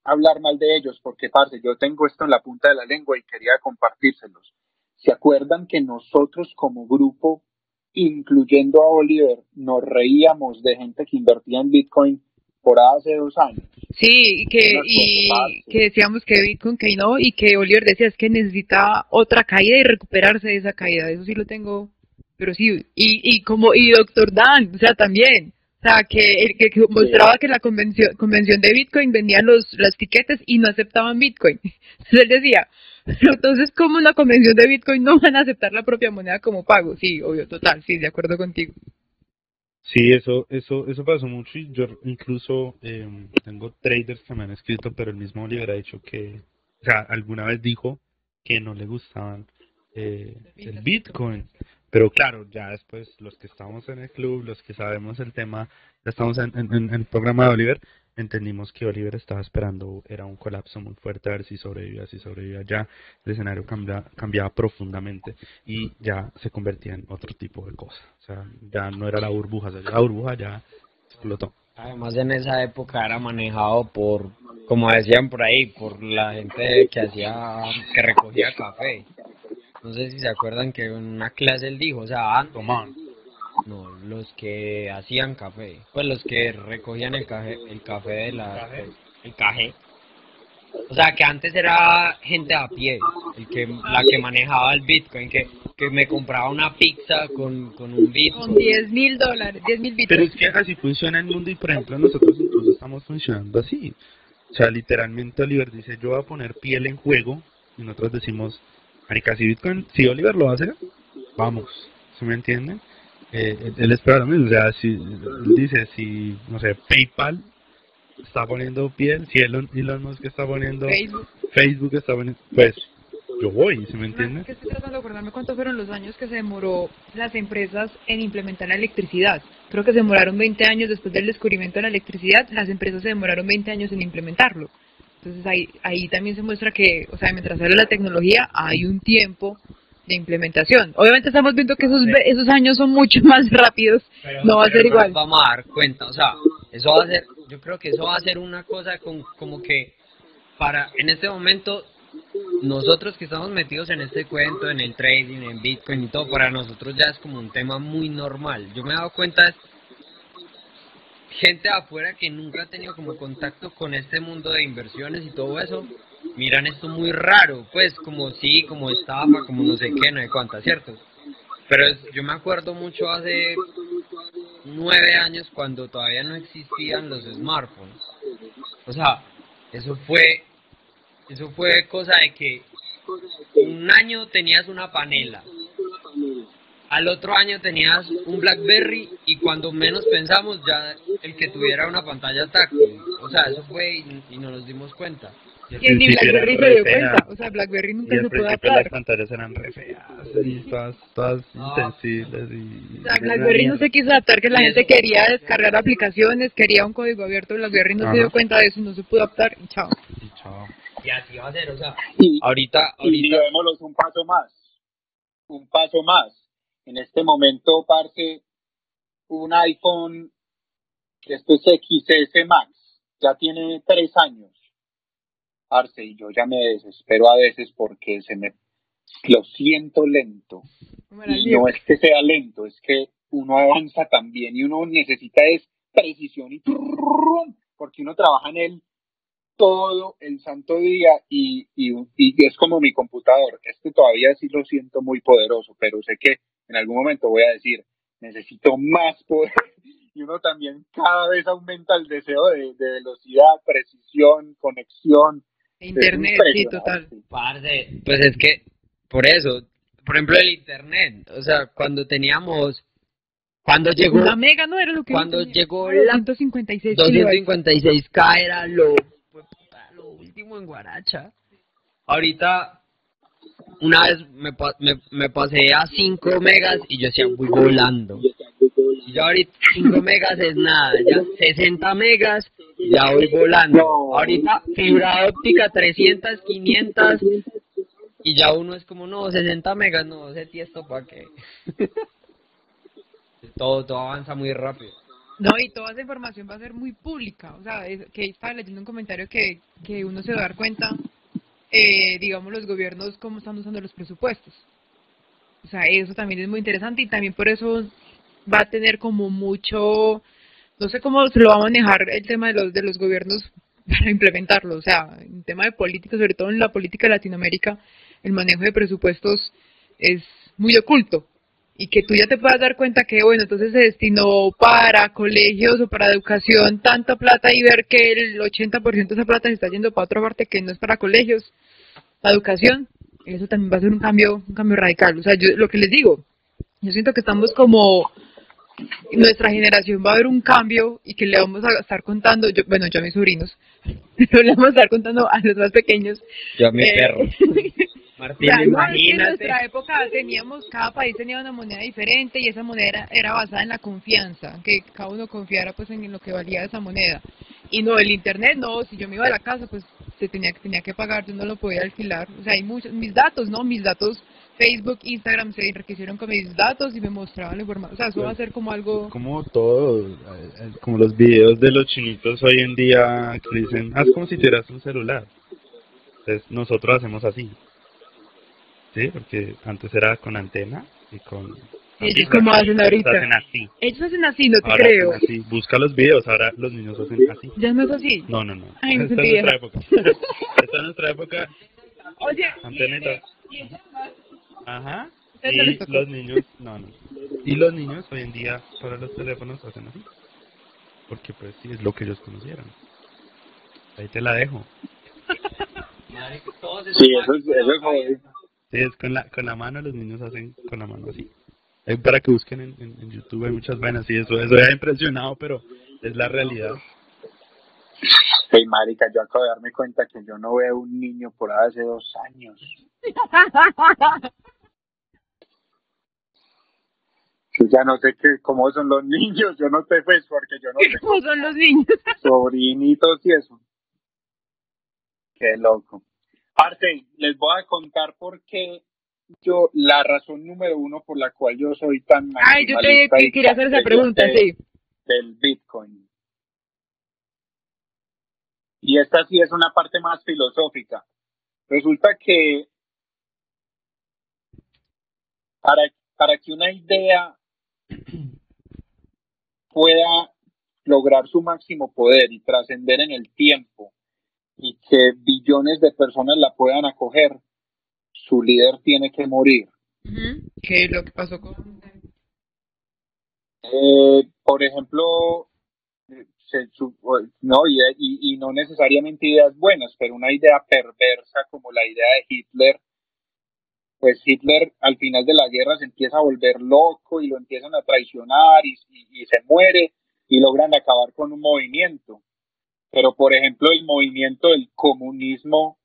D: hablar mal de ellos porque, parce, yo tengo esto en la punta de la lengua y quería compartírselos. ¿Se acuerdan que nosotros como grupo, incluyendo a Oliver, nos reíamos de gente que invertía en Bitcoin por hace dos años?
B: Sí, y que, y que decíamos que Bitcoin que no, y que Oliver decía es que necesitaba otra caída y recuperarse de esa caída, eso sí lo tengo, pero sí, y, y como, y Doctor Dan, o sea, también, o sea, que, que, que mostraba que la convención, convención de Bitcoin vendían los, las tiquetes y no aceptaban Bitcoin. Entonces él decía, entonces, ¿cómo una convención de Bitcoin no van a aceptar la propia moneda como pago? Sí, obvio, total, sí, de acuerdo contigo.
A: Sí, eso, eso, eso pasó mucho y yo incluso eh, tengo traders que me han escrito, pero el mismo Oliver ha dicho que, o sea, alguna vez dijo que no le gustaban eh, el Bitcoin. Pero claro, ya después los que estamos en el club, los que sabemos el tema, ya estamos en, en el programa de Oliver, entendimos que Oliver estaba esperando, era un colapso muy fuerte, a ver si sobrevivía, si sobrevivía ya, el escenario cambia, cambiaba profundamente y ya se convertía en otro tipo de cosa. O sea, ya no era la burbuja, la burbuja ya explotó.
C: Además en esa época era manejado por, como decían por ahí, por la gente que hacía, que recogía café. No sé si se acuerdan que en una clase él dijo, o sea, ah, no, los que hacían café, pues los que recogían el café, el café de la, el café. O sea, que antes era gente a pie, el que, la que manejaba el Bitcoin, que, que me compraba una pizza con, con un Bitcoin.
B: Con 10 mil dólares, 10 mil
A: Pero es que así funciona el mundo y, por ejemplo, nosotros incluso estamos funcionando así. O sea, literalmente Oliver dice, yo voy a poner piel en juego, y nosotros decimos, marica, si Bitcoin, si Oliver lo hace, vamos, ¿se me entienden? Eh, él espera lo mismo. O sea, si dice, si, no sé, PayPal está poniendo piel, si Elon, Elon Musk está poniendo Facebook, está poniendo, pues yo voy, ¿se me entiende?
B: estoy tratando de acordarme cuántos fueron los años que se demoró las empresas en implementar la electricidad. Creo que se demoraron 20 años después del descubrimiento de la electricidad, las empresas se demoraron 20 años en implementarlo. Entonces ahí, ahí también se muestra que, o sea, mientras sale la tecnología, hay un tiempo de implementación. Obviamente estamos viendo que esos, esos años son mucho más rápidos, no va a ser igual.
C: Vamos a dar cuenta, o sea, eso va a ser, yo creo que eso va a ser una cosa con, como que para, en este momento, nosotros que estamos metidos en este cuento, en el trading, en Bitcoin y todo, para nosotros ya es como un tema muy normal. Yo me he dado cuenta gente de afuera que nunca ha tenido como contacto con este mundo de inversiones y todo eso, miran esto muy raro, pues como sí, como estafa, como no sé qué, no sé cuánta, ¿cierto? Pero yo me acuerdo mucho hace nueve años cuando todavía no existían los smartphones. O sea, eso fue, eso fue cosa de que un año tenías una panela, al otro año tenías un BlackBerry y cuando menos pensamos ya el que tuviera una pantalla táctil. O sea, eso fue y, no nos dimos cuenta.
B: Y ni BlackBerry se dio cuenta. O sea, BlackBerry nunca se pudo adaptar.
A: las pantallas eran re feas y todas, todas insensibles. Y,
B: o sea, BlackBerry no se quiso adaptar que la gente quería descargar aplicaciones, quería un código abierto. BlackBerry no se dio cuenta de eso, no se pudo adaptar y chao.
A: Y chao.
C: Y así va a ser, o sea,
D: y,
C: ahorita, ahorita.
D: Y llevémoslos un paso más. Un paso más en este momento, parce, un iPhone, esto es XS Max, ya tiene tres años. Parce, y yo ya me desespero a veces porque se me lo siento lento. Y no es que sea lento, es que uno avanza también y uno necesita es precisión y porque uno trabaja en él todo el santo día y, y, y, es como mi computador. Este todavía sí lo siento muy poderoso, pero sé que en algún momento voy a decir, necesito más poder. Y uno también cada vez aumenta el deseo de, velocidad, precisión, conexión.
B: Internet, sí, total.
C: pues es que, por eso, por ejemplo, el Internet, o sea, cuando teníamos cuando llegó
B: la mega no era lo que
C: cuando llegó
B: la 256
C: 256k era lo lo último en Guaracha. Ahorita una vez me, me, me pasé a 5 megas y yo decía, voy volando. Y ya ahorita 5 megas es nada, ya 60 megas, ya voy volando. Ahorita fibra óptica 300, 500 y ya uno es como, no, 60 megas, no, ese tiesto para qué. todo, todo avanza muy rápido.
B: No, y toda esa información va a ser muy pública. O sea, que estaba leyendo un comentario que, que uno se va a dar cuenta eh, digamos, los gobiernos cómo están usando los presupuestos. O sea, eso también es muy interesante y también por eso va a tener como mucho, no sé cómo se lo va a manejar el tema de los, de los gobiernos para implementarlo. O sea, en tema de política, sobre todo en la política de Latinoamérica, el manejo de presupuestos es muy oculto y que tú ya te puedas dar cuenta que, bueno, entonces se destinó para colegios o para educación tanta plata y ver que el 80% de esa plata se está yendo para otra parte que no es para colegios, la educación, eso también va a ser un cambio, un cambio radical. O sea, yo lo que les digo, yo siento que estamos como nuestra generación va a haber un cambio y que le vamos a estar contando, yo, bueno, yo a mis sobrinos, pero le vamos a estar contando a los más pequeños.
C: Yo a mi eh, perro. Martín, imagínate.
B: en nuestra época teníamos, cada país tenía una moneda diferente y esa moneda era basada en la confianza, que cada uno confiara pues en lo que valía esa moneda. Y no, el internet no, si yo me iba a la casa pues se tenía, tenía que pagar, yo no lo podía alquilar. O sea, hay muchos, mis datos, ¿no? Mis datos Facebook, Instagram se enriquecieron con mis datos y me mostraban la información. O sea, eso va a ser como algo...
A: Como todo, eh, como los videos de los chinitos hoy en día que dicen, haz como si tuvieras un celular. Entonces nosotros hacemos así. Sí, porque antes era con antena y con...
B: Ellos como hacen ahorita.
A: Hacen así.
B: Ellos hacen así, no te creo.
A: Así. Busca los videos, ahora los niños hacen así.
B: ¿Ya no es así?
A: No, no, no.
B: Ay, no
A: Esta es nuestra época. Esta es nuestra época.
B: Oye,
A: Antenita. Ajá. Y los niños, no, no. Y los niños hoy en día para los teléfonos hacen así. Porque pues sí, es lo que ellos conocieron. Ahí te la dejo.
D: Sí, eso es, eso es
A: Sí, es con la, con la mano, los niños hacen con la mano así. Es para que busquen en, en, YouTube, hay muchas vainas y eso, eso ha impresionado, pero es la realidad.
D: Hey, marica, yo acabo de darme cuenta que yo no veo un niño por hace dos años. Yo ya no sé qué, cómo son los niños, yo no sé pues porque yo no sé.
B: ¿Cómo son los niños?
D: Sobrinitos y eso. Qué loco. Parte, les voy a contar por qué yo, la razón número uno por la cual yo soy tan
B: Ay, yo te, quería hacer esa pregunta, sí.
D: Del Bitcoin. Y esta sí es una parte más filosófica. Resulta que para, para que una idea pueda lograr su máximo poder y trascender en el tiempo y que billones de personas la puedan acoger, su líder tiene que morir.
B: ¿Qué es lo que pasó con
D: eh, por ejemplo, no, y, y, no necesariamente ideas buenas, pero una idea perversa como la idea de Hitler, pues Hitler al final de la guerra se empieza a volver loco y lo empiezan a traicionar y, se muere y logran acabar con un movimiento. Pero, por ejemplo, el movimiento del comunismo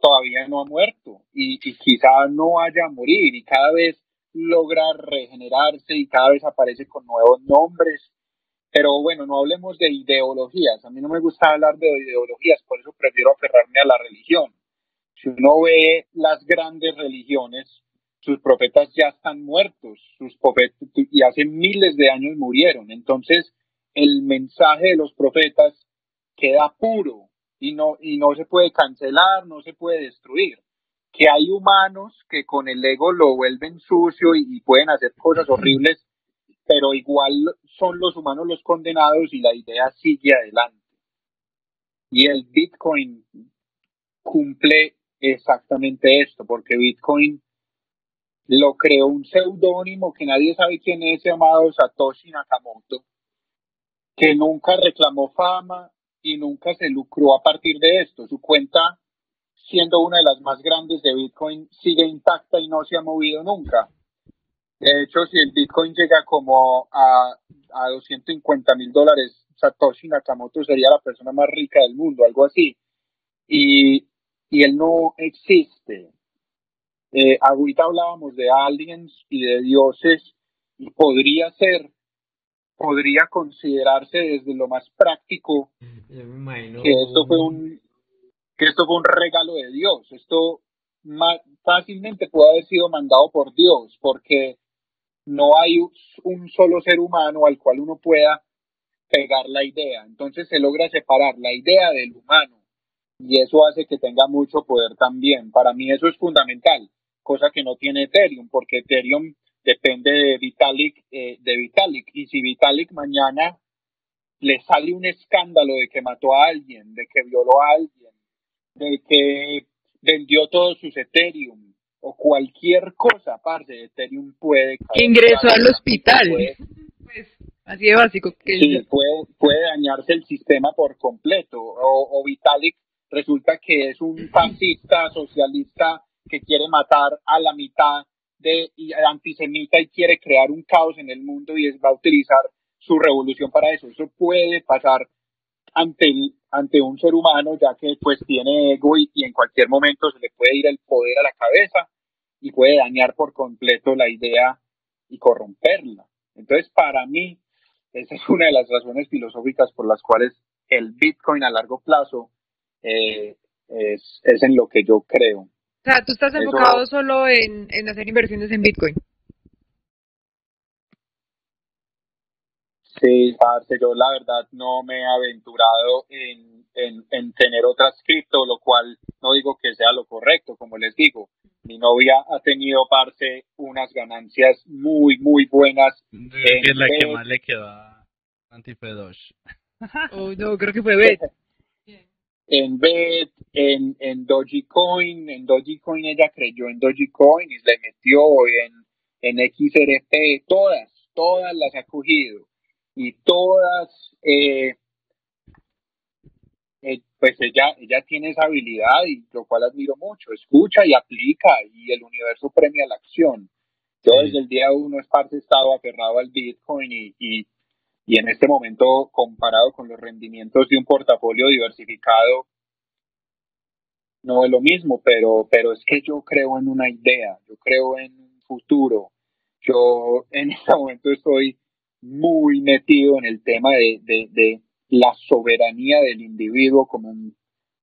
D: todavía no ha muerto y, y quizá no vaya a morir y cada vez logra regenerarse y cada vez aparece con nuevos nombres. Pero bueno, no hablemos de ideologías. A mí no me gusta hablar de ideologías, por eso prefiero aferrarme a la religión. Si uno ve las grandes religiones, sus profetas ya están muertos, sus profetas y hace miles de años murieron. Entonces, el mensaje de los profetas queda puro y no, y no se puede cancelar, no se puede destruir que hay humanos que con el ego lo vuelven sucio y, pueden hacer cosas horribles, pero igual son los humanos los condenados y la idea sigue adelante. Y el Bitcoin cumple exactamente esto, porque Bitcoin lo creó un seudónimo que nadie sabe quién es, llamado Satoshi Nakamoto, que nunca reclamó fama y nunca se lucró a partir de esto. Su cuenta siendo una de las más grandes de Bitcoin, sigue intacta y no se ha movido nunca. De hecho, si el Bitcoin llega como a, a 250 mil dólares, Satoshi Nakamoto sería la persona más rica del mundo, algo así. Y, y él no existe. Eh, ahorita hablábamos de aliens y de dioses y podría ser, podría considerarse desde lo más práctico que esto fue un, que esto fue un regalo de Dios. Esto fácilmente puede haber sido mandado por Dios, porque no hay un solo ser humano al cual uno pueda pegar la idea. Entonces se logra separar la idea del humano y eso hace que tenga mucho poder también. Para mí eso es fundamental, cosa que no tiene Ethereum, porque Ethereum depende de Vitalik, eh, de Vitalik y si Vitalik mañana le sale un escándalo de que mató a alguien, de que violó a alguien, de que vendió todos sus Ethereum o cualquier cosa aparte de Ethereum puede
B: que ingresó al hospital. Pues, así de básico que
D: sí, puede, puede dañarse el sistema por completo. O, Vitalik resulta que es un fascista socialista que quiere matar a la mitad de antisemita y quiere crear un caos en el mundo y es, va a utilizar su revolución para eso. Eso puede pasar ante, ante un ser humano, ya que pues tiene ego y, en cualquier momento se le puede ir el poder a la cabeza y puede dañar por completo la idea y corromperla. Entonces, para mí, esa es una de las razones filosóficas por las cuales el Bitcoin a largo plazo eh, es, es, en lo que yo creo. O
B: sea, tú estás enfocado solo en, en hacer inversiones en Bitcoin.
D: Sí, parce, yo la verdad no me he aventurado en, en, tener otras cripto, lo cual no digo que sea lo correcto, como les digo. Mi novia ha tenido, parce, unas ganancias muy, muy buenas.
A: que es la que más le quedó a Antifedosh.
B: oh, no, creo que fue Bet.
D: En Bet, en, en Dogecoin, en Dogecoin ella creyó en Dogecoin y le metió en, en XRP, todas, todas las ha cogido y todas, eh, eh, pues ella, ella tiene esa habilidad y lo cual admiro mucho, escucha y aplica y el universo premia la acción. Yo desde el día uno es parte estado aferrado al Bitcoin y, y, y en este momento comparado con los rendimientos de un portafolio diversificado, no es lo mismo, pero, pero es que yo creo en una idea, yo creo en un futuro. Yo en este momento estoy muy metido en el tema de, la soberanía del individuo como un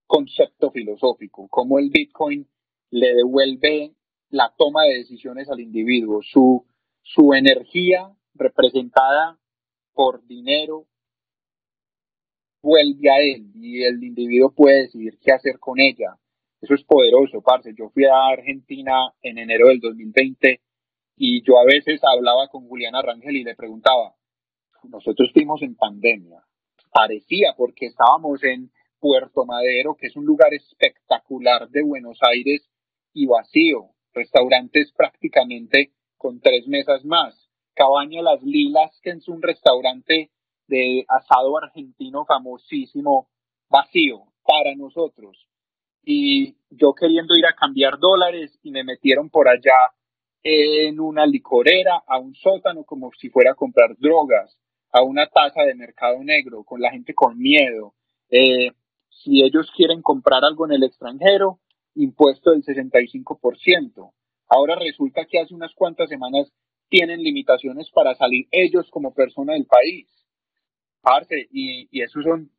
D: concepto filosófico, como el Bitcoin le devuelve la toma de decisiones al individuo, su, su energía representada por dinero vuelve a él y el individuo puede decidir qué hacer con ella. Eso es poderoso, parce. Yo fui a Argentina en enero del 2020 y yo a veces hablaba con Juliana Rangel y le preguntaba, nosotros fuimos en pandemia. Parecía porque estábamos en Puerto Madero, que es un lugar espectacular de Buenos Aires y vacío. Restaurantes prácticamente con tres mesas más. Cabaña Las Lilas, que es un restaurante de asado argentino famosísimo, vacío para nosotros. Y yo queriendo ir a cambiar dólares y me metieron por allá en una licorera, a un sótano, como si fuera a comprar drogas, a una taza de mercado negro, con la gente con miedo. Eh, si ellos quieren comprar algo en el extranjero, impuesto del 65%. Ahora resulta que hace unas cuantas semanas tienen limitaciones para salir ellos como persona del país. Parce, y, y eso son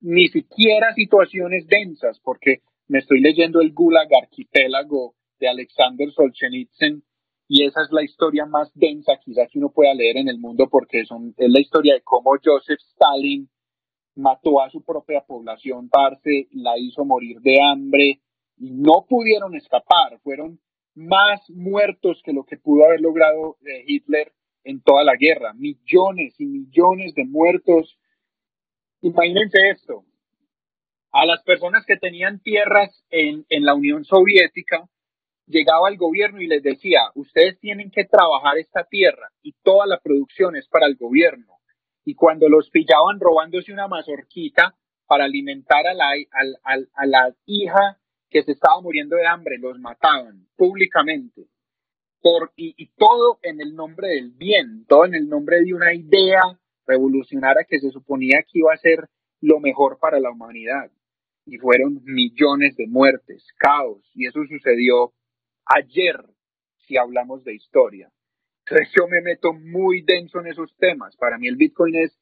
D: ni siquiera situaciones densas, porque me estoy leyendo el Gulag Arquipélago de Alexander Solzhenitsyn y esa es la historia más densa quizás que uno pueda leer en el mundo porque son, es la historia de cómo Joseph Stalin mató a su propia población, parce, la hizo morir de hambre y no pudieron escapar, fueron más muertos que lo que pudo haber logrado eh, Hitler en toda la guerra, millones y millones de muertos. Imagínense esto, a las personas que tenían tierras en, en la Unión Soviética, llegaba el gobierno y les decía, ustedes tienen que trabajar esta tierra y toda la producción es para el gobierno. Y cuando los pillaban robándose una mazorquita para alimentar a la, a, la hija que se estaba muriendo de hambre, los mataban públicamente. Por, y todo en el nombre del bien, todo en el nombre de una idea revolucionaria que se suponía que iba a ser lo mejor para la humanidad. Y fueron millones de muertes, caos, y eso sucedió ayer si hablamos de historia. Entonces yo me meto muy denso en esos temas. Para mí el Bitcoin es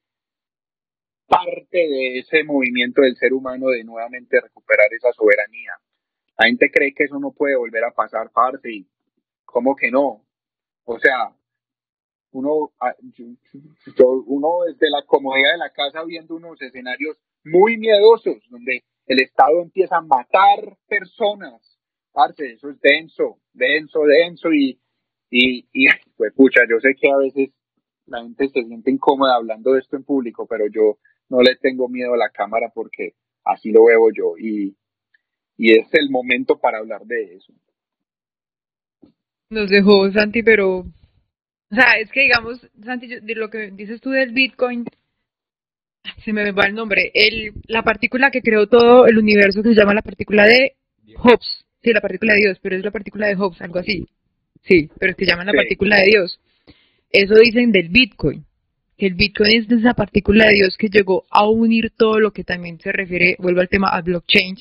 D: parte de ese movimiento del ser humano de nuevamente recuperar esa soberanía. La gente cree que eso no puede volver a pasar, parte y ¿cómo que no? O sea, uno, ah, uno desde la comodidad de la casa viendo unos escenarios muy miedosos, donde el Estado empieza a matar personas parce, eso es denso, denso, denso y, y, y pues pucha, yo sé que a veces la gente se siente incómoda hablando de esto en público, pero yo no le tengo miedo a la cámara porque así lo veo yo y, y es el momento para hablar de eso.
B: Nos dejó Santi, pero, o sea, es que digamos, Santi, de lo que dices tú del Bitcoin, se me va el nombre, el, la partícula que creó todo el universo que se llama la partícula de Hobbes, Sí, la partícula de Dios, pero es la partícula de Hobbes, algo así. Sí, pero es que llaman la partícula de Dios. Eso dicen del Bitcoin, que el Bitcoin es esa partícula de Dios que llegó a unir todo lo que también se refiere, vuelvo al tema a blockchain,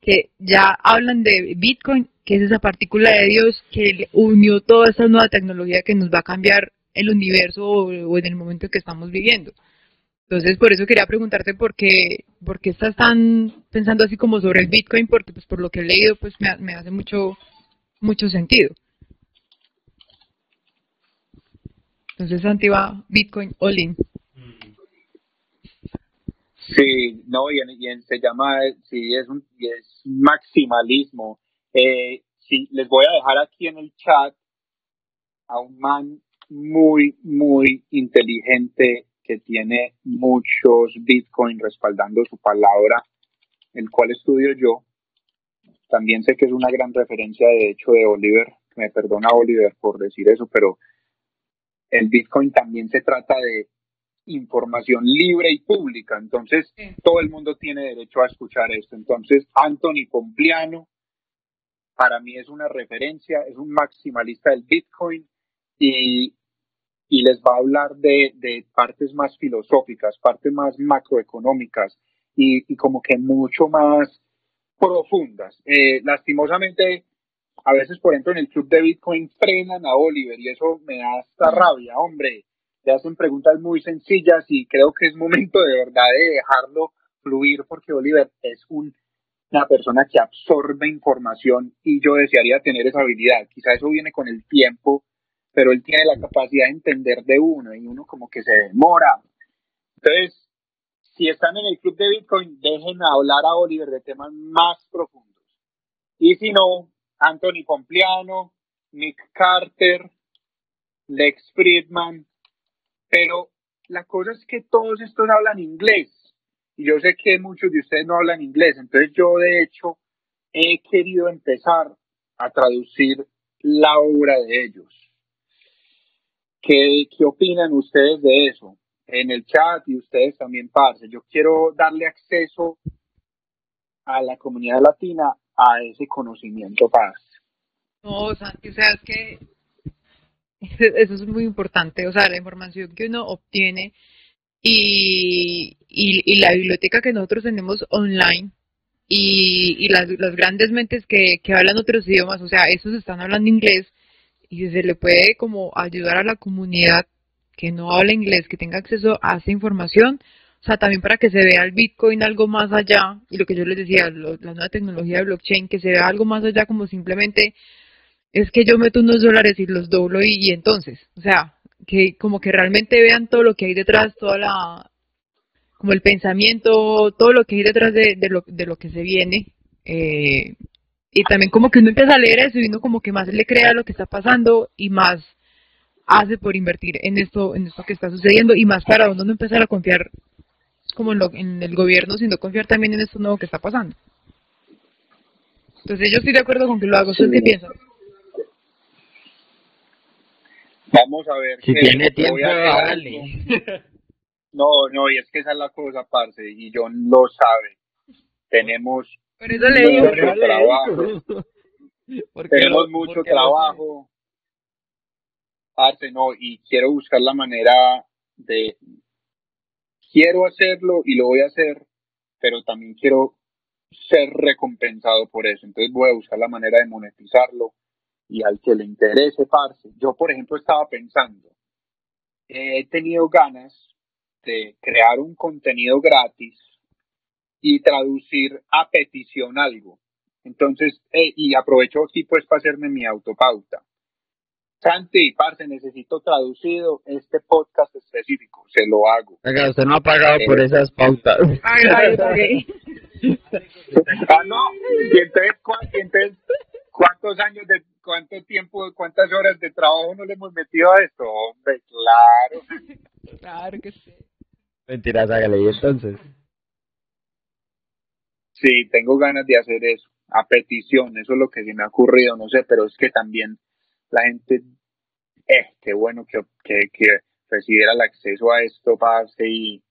B: que ya hablan de Bitcoin, que es esa partícula de Dios que unió toda esa nueva tecnología que nos va a cambiar el universo o, en el momento que estamos viviendo. Entonces, por eso quería preguntarte por qué, por qué estás tan pensando así como sobre el Bitcoin, porque pues por lo que he leído, pues me, hace mucho, mucho sentido. Entonces, Santi va Bitcoin all in.
D: Sí, no, y, se llama, sí, es un es maximalismo. Eh, sí, les voy a dejar aquí en el chat a un man muy, muy inteligente que tiene muchos Bitcoin respaldando su palabra, el cual estudio yo. También sé que es una gran referencia, de hecho, de Oliver. Me perdona Oliver por decir eso, pero el Bitcoin también se trata de información libre y pública. Entonces, todo el mundo tiene derecho a escuchar esto. Entonces, Anthony Pompliano, para mí es una referencia, es un maximalista del Bitcoin y y les va a hablar de, de partes más filosóficas, partes más macroeconómicas y, y como que mucho más profundas. Eh, lastimosamente, a veces, por ejemplo, en el club de Bitcoin frenan a Oliver y eso me da hasta rabia, hombre. Le hacen preguntas muy sencillas y creo que es momento de verdad de dejarlo fluir porque Oliver es un, una persona que absorbe información y yo desearía tener esa habilidad. Quizá eso viene con el tiempo pero él tiene la capacidad de entender de uno y uno como que se demora. Entonces, si están en el club de Bitcoin, dejen hablar a Oliver de temas más profundos. Y si no, Anthony Pompliano, Nick Carter, Lex Friedman, pero la cosa es que todos estos hablan inglés y yo sé que muchos de ustedes no hablan inglés, entonces yo de hecho he querido empezar a traducir la obra de ellos. ¿Qué, qué opinan ustedes de eso? En el chat y ustedes también, parce. Yo quiero darle acceso a la comunidad latina a ese conocimiento, parce.
B: No, Santi, o sea, es que eso es muy importante, o sea, la información que uno obtiene y, y, la biblioteca que nosotros tenemos online y, y las, las, grandes mentes que, que hablan otros idiomas, o sea, esos están hablando inglés y se le puede como ayudar a la comunidad que no habla inglés, que tenga acceso a esa información, o sea, también para que se vea el Bitcoin algo más allá, y lo que yo les decía, la nueva tecnología de blockchain, que se vea algo más allá como simplemente es que yo meto unos dólares y los doblo y, entonces, o sea, que como que realmente vean todo lo que hay detrás, toda la, como el pensamiento, todo lo que hay detrás de, de, lo, de lo que se viene. Eh, y también como que uno empieza a leer eso y uno como que más le crea lo que está pasando y más hace por invertir en esto, en esto que está sucediendo y más para uno no empezar a confiar como en, lo, en el gobierno, sino confiar también en esto nuevo que está pasando. Entonces yo estoy de acuerdo con que lo hago. ¿Ustedes qué piensan?
D: Vamos a ver.
C: Si tiene tiempo,
D: No, no, y es que esa es la cosa, parce, y John lo sabe. Tenemos
B: mucho
D: trabajo. Tenemos mucho trabajo. Parce, no, y quiero buscar la manera de... Quiero hacerlo y lo voy a hacer, pero también quiero ser recompensado por eso. Entonces voy a buscar la manera de monetizarlo y al que le interese, parce. Yo, por ejemplo, estaba pensando, he tenido ganas de crear un contenido gratis y traducir a petición algo. Entonces, eh, y aprovecho aquí pues para hacerme mi autopauta. Santi, parce, necesito traducido este podcast específico, se lo hago.
C: Oiga, usted no ha pagado por eh, esas pautas.
B: Ay, ay, ay.
D: ah, no, y entonces, entonces ¿Cuántos años de, cuánto tiempo, cuántas horas de trabajo no le hemos metido a esto? Hombre, claro.
B: claro que sí.
C: Mentiras, hágale, y entonces.
D: Sí, tengo ganas de hacer eso, a petición, eso es lo que se me ha ocurrido, no sé, pero es que también la gente, eh, qué bueno que, que, que recibiera el acceso a esto, pase y,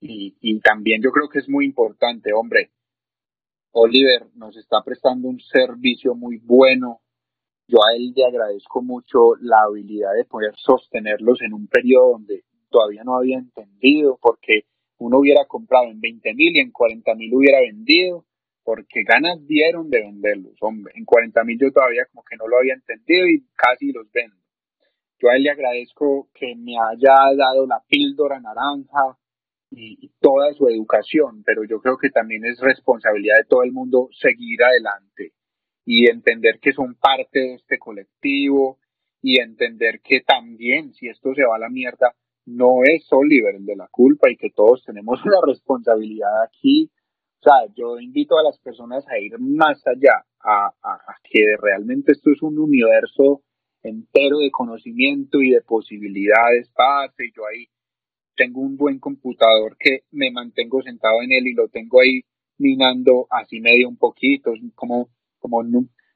D: y, y también yo creo que es muy importante, hombre, Oliver nos está prestando un servicio muy bueno. Yo a él le agradezco mucho la habilidad de poder sostenerlos en un periodo donde todavía no había entendido, porque uno hubiera comprado en 20 mil y en 40 mil hubiera vendido, porque ganas dieron de venderlos. Hombre, en 40 mil yo todavía como que no lo había entendido y casi los vendo. Yo a él le agradezco que me haya dado la píldora naranja, y, toda su educación, pero yo creo que también es responsabilidad de todo el mundo seguir adelante y entender que son parte de este colectivo y entender que también si esto se va a la mierda, no es Oliver el de la culpa y que todos tenemos una responsabilidad aquí. O sea, yo invito a las personas a ir más allá, a, a que realmente esto es un universo entero de conocimiento y de posibilidades, parce, yo ahí tengo un buen computador que me mantengo sentado en él y lo tengo ahí minando así medio un poquito, como, como,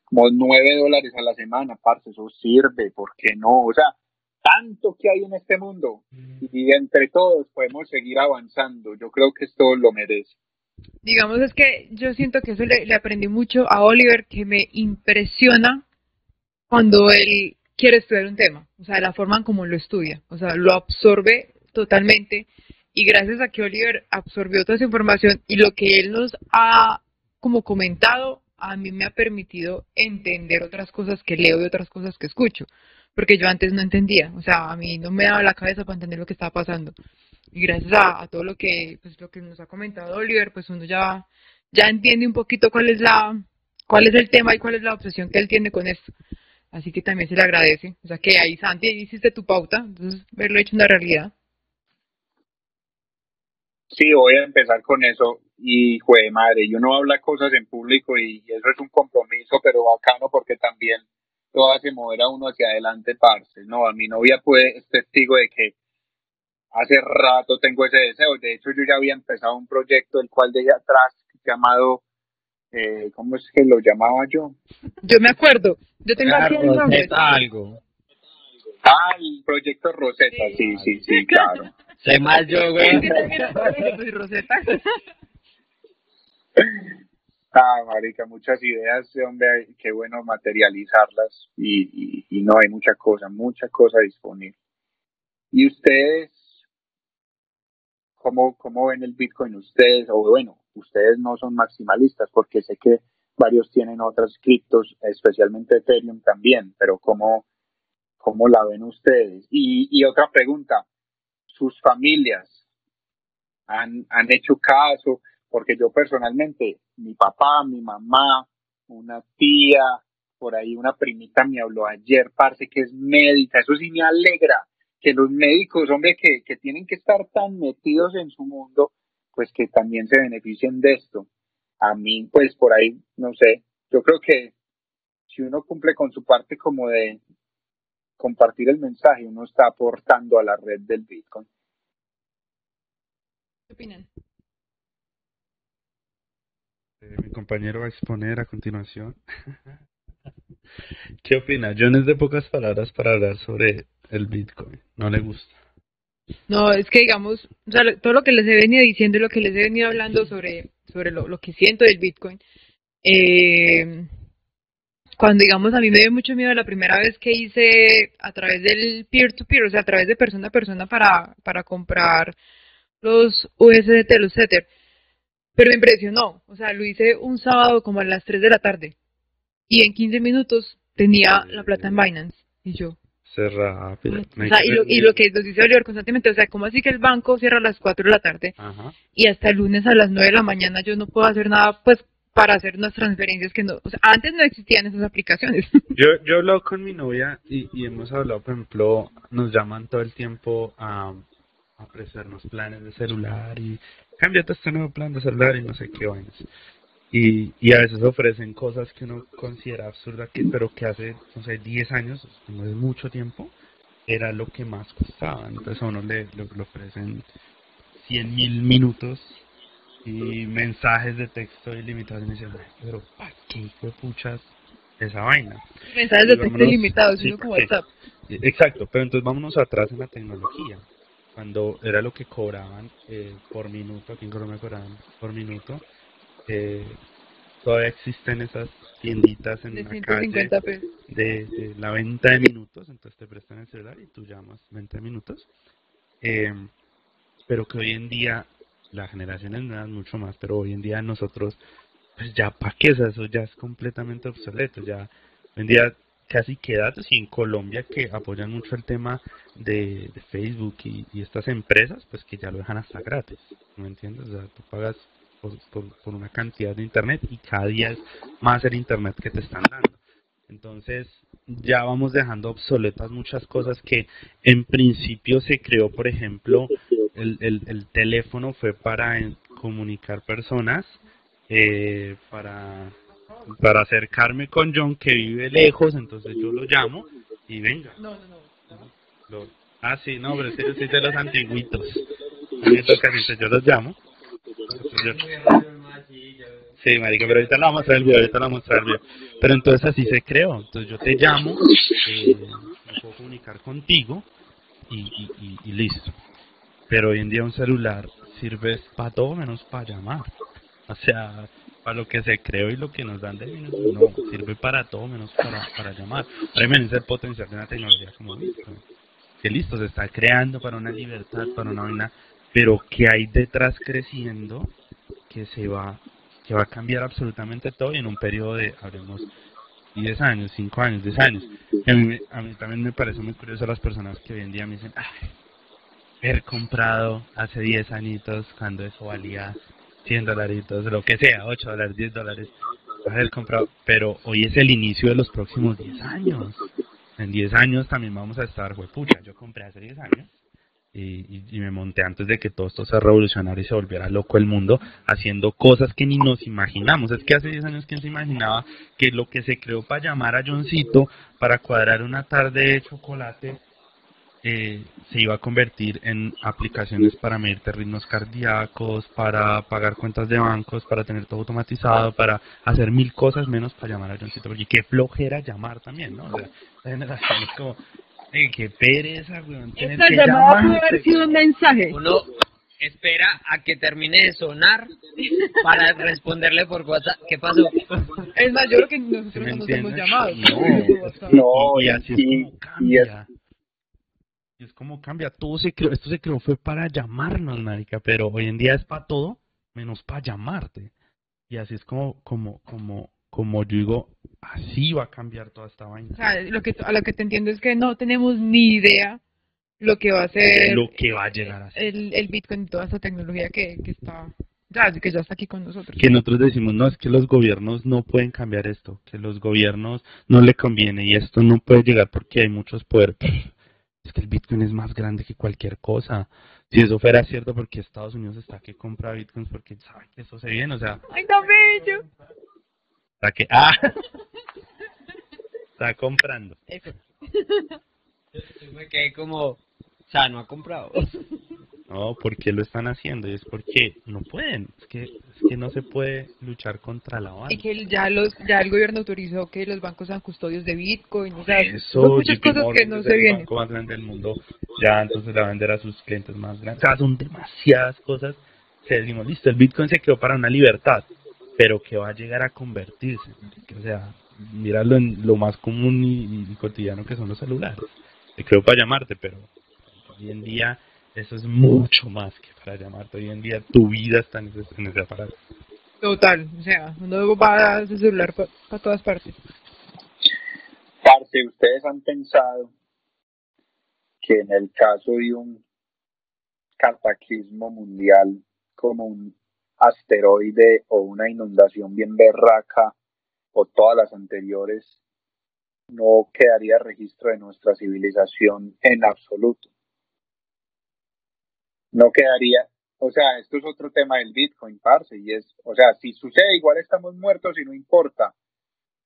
D: como nueve dólares a la semana, parce, eso sirve, ¿por qué no? O sea, tanto que hay en este mundo y entre todos podemos seguir avanzando. Yo creo que esto lo merece.
B: Digamos, es que yo siento que eso le, le aprendí mucho a Oliver, que me impresiona cuando él quiere estudiar un tema, o sea, la forma en cómo lo estudia, o sea, lo absorbe totalmente. Y gracias a que Oliver absorbió toda esa información y lo que él nos ha como comentado, a mí me ha permitido entender otras cosas que leo y otras cosas que escucho. Porque yo antes no entendía, o sea, a mí no me daba la cabeza para entender lo que estaba pasando. Y gracias a, todo lo que, pues, lo que nos ha comentado Oliver, pues uno ya, ya entiende un poquito cuál es la, cuál es el tema y cuál es la obsesión que él tiene con esto. Así que también se le agradece. O sea que ahí, Santi, hiciste tu pauta, entonces verlo hecho una realidad.
D: Sí, voy a empezar con eso. Y, de madre, yo no habla cosas en público y eso es un compromiso, pero bacano porque también todo hace mover a uno hacia adelante, parce. No, a mi novia puede, es testigo de que hace rato tengo ese deseo. De hecho, yo ya había empezado un proyecto el cual dejé atrás llamado, eh, ¿cómo es que lo llamaba yo?
B: Yo me acuerdo. Yo tengo aquí el nombre.
C: Algo.
D: Ah, el proyecto Rosetta, sí, sí, sí, claro.
C: Sé más yo, güey.
B: Rosetta.
D: Ah, marica, muchas ideas, hombre, qué bueno materializarlas y, y, y no hay mucha cosa, mucha cosa disponible. ¿Y ustedes cómo, cómo ven el Bitcoin ustedes? O bueno, ustedes no son maximalistas porque sé que varios tienen otras criptos, especialmente Ethereum también, pero ¿cómo, cómo la ven ustedes? Y, y otra pregunta, ¿sus familias han, han hecho caso? Porque yo personalmente, mi papá, mi mamá, una tía, por ahí una primita me habló ayer, parce, que es médica, eso sí me alegra, que los médicos, hombre, que, que tienen que estar tan metidos en su mundo, pues que también se beneficien de esto. A mí, pues por ahí, no sé, yo creo que si uno cumple con su parte como de compartir el mensaje, uno está aportando a la red del Bitcoin.
B: ¿Qué opinan?
A: Mi compañero va a exponer a continuación. ¿Qué opina? John es de pocas palabras para hablar sobre el Bitcoin. No le gusta.
B: No, es que digamos, o sea, todo lo que les he venido diciendo y lo que les he venido hablando sobre, sobre lo, lo que siento del Bitcoin, eh, cuando digamos a mí me dio mucho miedo la primera vez que hice a través del peer-to-peer, o sea, a través de persona a persona para, para comprar los USDT, los Tether, pero me impresionó, o sea, lo hice un sábado como a las 3 de la tarde y en 15 minutos tenía la plata en Binance y yo,
A: Ser rápido.
B: o sea, y lo, y lo que nos dice Oliver constantemente, o sea, ¿cómo así que el banco cierra a las 4 de la tarde
A: Ajá.
B: y hasta el lunes a las 9 de la mañana yo no puedo hacer nada, pues, para hacer unas transferencias que no, o sea, antes no existían esas aplicaciones.
A: Yo, yo he hablado con mi novia y, y hemos hablado, por ejemplo, nos llaman todo el tiempo a, a ofrecernos planes de celular y cámbiate este nuevo plan de celular y no sé qué vainas. Y, y a veces ofrecen cosas que uno considera absurdas, que, pero que hace, no sé, 10 años, no es mucho tiempo, era lo que más costaba. Entonces a uno le, le, le ofrecen 100 mil minutos y mensajes de texto ilimitados. Y me dicen, "Ay, pero ¿para qué fue puchas esa vaina?
B: Mensajes de texto ilimitados,
A: sí,
B: sino como. WhatsApp.
A: Exacto, pero entonces vámonos atrás en la tecnología. Cuando era lo que cobraban eh, por minuto, aquí en Colombia cobraban por minuto, eh, todavía existen esas tienditas en
B: De
A: la calle
B: 150 pesos.
A: de, de la venta de minutos, entonces te prestan el celular y tú llamas 20 minutos. Eh, pero que hoy en día, las generaciones nuevas mucho más, pero hoy en día nosotros, pues ya para qué, eso ya es completamente obsoleto, ya hoy en día casi que datos y en Colombia que apoyan mucho el tema de, Facebook y, estas empresas, pues que ya lo dejan hasta gratis, ¿me entiendes? O sea, tú pagas por, por, por una cantidad de internet y cada día es más el internet que te están dando. Entonces ya vamos dejando obsoletas muchas cosas que en principio se creó, por ejemplo, el, el, el teléfono fue para comunicar personas, eh, para, para acercarme con John que vive lejos, entonces yo lo llamo y venga.
B: No, no, no.
A: Lo- ah, sí, no, pero es que yo soy de los antiguitos. Entonces yo los llamo. Sí, marica, pero ahorita la vamos a mostrar el video, ahorita la vamos a mostrar el video. Pero entonces así se creó. Entonces yo te llamo, eh, me puedo comunicar contigo y, y, y, y listo. Pero hoy en día un celular sirve para todo menos para llamar. O sea, para lo que se creó y lo que nos dan de minutos, no, sirve para todo menos para, para llamar. Ahora imagínense el potencial de una tecnología como Bitcoin. Que listo, se está creando para una libertad, para una vaina, pero que hay detrás creciendo que se va que va a cambiar absolutamente todo y en un periodo de, hablemos, 10 años, 5 años, 10 años. A mí, a mí también me parece muy curioso las personas que hoy en día me dicen, ay, haber comprado hace 10 añitos cuando eso valía 100 dolaritos, lo que sea, 8 dólares, 10 dólares, haber comprado, pero hoy es el inicio de los próximos 10 años. En 10 años también vamos a estar, pucha, yo compré hace 10 años y, y- me monté antes de que todo esto se revolucionara y se volviera loco el mundo, haciendo cosas que ni nos imaginamos. Es que hace 10 años, ¿quién se imaginaba que lo que se creó para llamar a Johncito, para cuadrar una tarde de chocolate, eh, se iba a convertir en aplicaciones para medirte ritmos cardíacos, para pagar cuentas de bancos, para tener todo automatizado, para hacer mil cosas menos para llamar a Johncito, porque qué flojera llamar también, ¿no? O sea, la generación es como, eh, qué pereza, weón, tener
B: Esta
A: que
B: llamada pudo
A: llamarte.
B: haber sido un mensaje.
C: Uno espera a que termine de sonar para responderle por WhatsApp. ¿Qué pasó?
B: Es más, yo creo que
A: ¿Sí
B: nosotros no nos hemos llamado.
A: No.
D: No,
A: y, y
D: y-
A: así
D: y-
A: es como
D: y es-
A: cambia. Y es como cambia. Todo se creó, esto se creó fue para llamarnos, marica, pero hoy en día es para todo menos para llamarte. Y así es como, como, como, como yo digo, así va a cambiar toda esta vaina.
B: O sea, lo que, a lo que te entiendo es que no tenemos ni idea lo que va a ser
A: lo que va a llegar a ser.
B: el, el Bitcoin y toda esta tecnología que, que está ya, que ya está aquí con nosotros.
A: Que nosotros decimos, no, es que los gobiernos no pueden cambiar esto, que los gobiernos no le conviene y esto no puede llegar porque hay muchos poderes. El Bitcoin es más grande que cualquier cosa. Si eso fuera cierto, porque Estados Unidos está que compra Bitcoins porque sabe que eso se viene, o sea,
B: ¡Ay, tan bello!
A: está que, ah, está comprando.
B: Eso.
C: Yo me quedé como, o sea, no ha comprado.
A: No, ¿por qué lo están haciendo? Y es porque no pueden, es que, es que no se puede luchar contra la banda.
B: Y que el- ya los ya el gobierno autorizó que los bancos sean custodios de Bitcoin. O sea,
A: Eso,
B: muchas cosas que no se
A: el
B: vienen.
A: banco más grande del mundo, ya entonces le va a vender a sus clientes más grandes. O sea, son demasiadas cosas que decimos, listo, el Bitcoin se quedó para una libertad, pero que va a llegar a convertirse. O sea, míralo en lo más común y, y cotidiano que son los celulares. Se creó para llamarte, pero hoy en día eso es mucho más que para llamarte. Hoy en día tu vida está en ese, en ese aparato.
B: Total. O sea, uno va a su celular para todas partes.
D: Parce, ¿ustedes han pensado que en el caso de un cataclismo mundial como un asteroide o una inundación bien berraca o todas las anteriores, no quedaría registro de nuestra civilización en absoluto? No quedaría, o sea, esto es otro tema del Bitcoin, parce, y es, o sea, si sucede igual estamos muertos y no importa,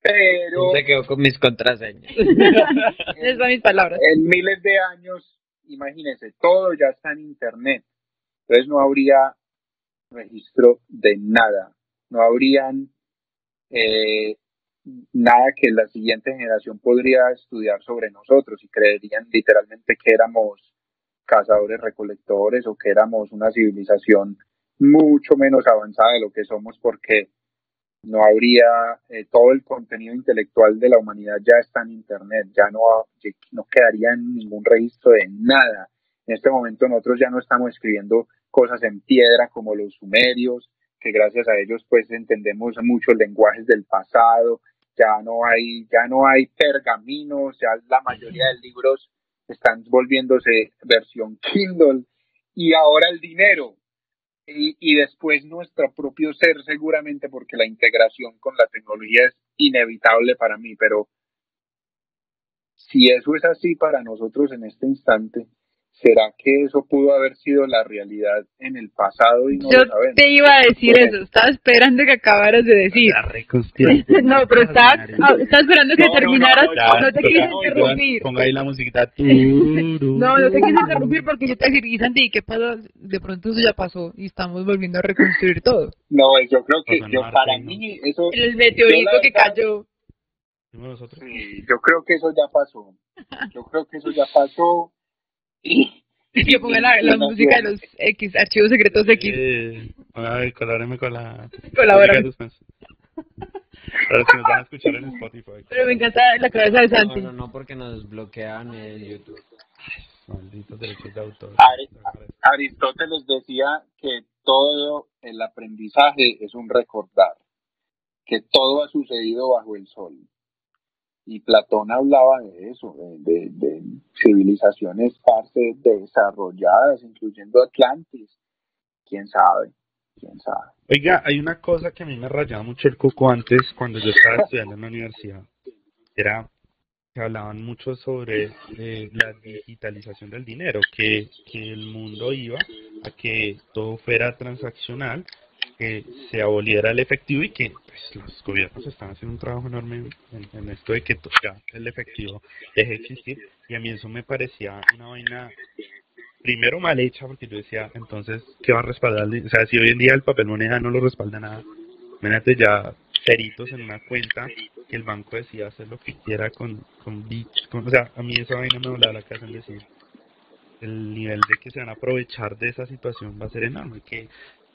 D: pero...
C: Se quedó con mis contraseñas.
B: Esas son mis palabras.
D: en miles de años, imagínense, todo ya está en Internet. Entonces no habría registro de nada. No habrían eh, nada que la siguiente generación podría estudiar sobre nosotros y creerían literalmente que éramos cazadores recolectores o que éramos una civilización mucho menos avanzada de lo que somos porque no habría eh, todo el contenido intelectual de la humanidad ya está en internet, ya no, no quedaría en ningún registro de nada. En este momento nosotros ya no estamos escribiendo cosas en piedra como los sumerios, que gracias a ellos pues entendemos muchos lenguajes del pasado, ya no hay, ya no hay pergaminos, ya la mayoría de libros están volviéndose versión Kindle. Y ahora el dinero. Y, después nuestro propio ser seguramente porque la integración con la tecnología es inevitable para mí, pero si eso es así para nosotros en este instante, ¿será que eso pudo haber sido la realidad en el pasado y no
B: Yo
D: lo sabemos?
B: te iba a decir eso. Estaba esperando que acabaras de decir. No, pero estaba, ah, estaba esperando que
D: No, no,
B: terminaras.
D: no,
A: Ya,
B: No te quise
D: no,
B: interrumpir.
A: Ponga ahí la musiquita.
B: No, no te quise interrumpir porque yo te dije, y Santi, ¿qué pasa? De pronto eso ya pasó y estamos volviendo a reconstruir todo.
D: No, yo creo que
A: Pasó
D: yo, para
A: ¿no?
D: mí eso,
B: El meteorito que cayó.
A: Nosotros.
D: sí, yo creo que eso ya pasó. Yo creo que eso ya pasó. Y,
B: Y que ponga la, la música de los X, archivos secretos X.
A: Eh, a ver, colabóreme con la.
B: Colabora.
A: Para los que nos van a escuchar en Spotify.
B: Pero me encanta la cabeza de
C: No,
B: Santi.
C: no, no, porque nos bloquean el YouTube.
A: Malditos derechos de autor.
D: Ari- Aristóteles decía que todo el aprendizaje es un recordar, que todo ha sucedido bajo el sol. Y Platón hablaba de eso, de, de- civilizaciones parce desarrolladas, incluyendo Atlantis. ¿Quién sabe? ¿Quién sabe?
A: Oiga, hay una cosa que a mí me rayaba mucho el coco antes, cuando yo estaba estudiando en la universidad. Era que hablaban mucho sobre eh, la digitalización del dinero, que, que el mundo iba a que todo fuera transaccional que se aboliera el efectivo y que pues, los gobiernos están haciendo un trabajo enorme en, esto de que ya el efectivo deje de existir y a mí eso me parecía una vaina primero mal hecha porque yo decía entonces ¿qué va a respaldar? o sea si hoy en día el papel moneda no lo respalda nada imagínate ya ceritos en una cuenta que el banco decía hacer lo que quiera con, con con, o sea a mí esa vaina me volaba la casa en decir el nivel de que se van a aprovechar de esa situación va a ser enorme que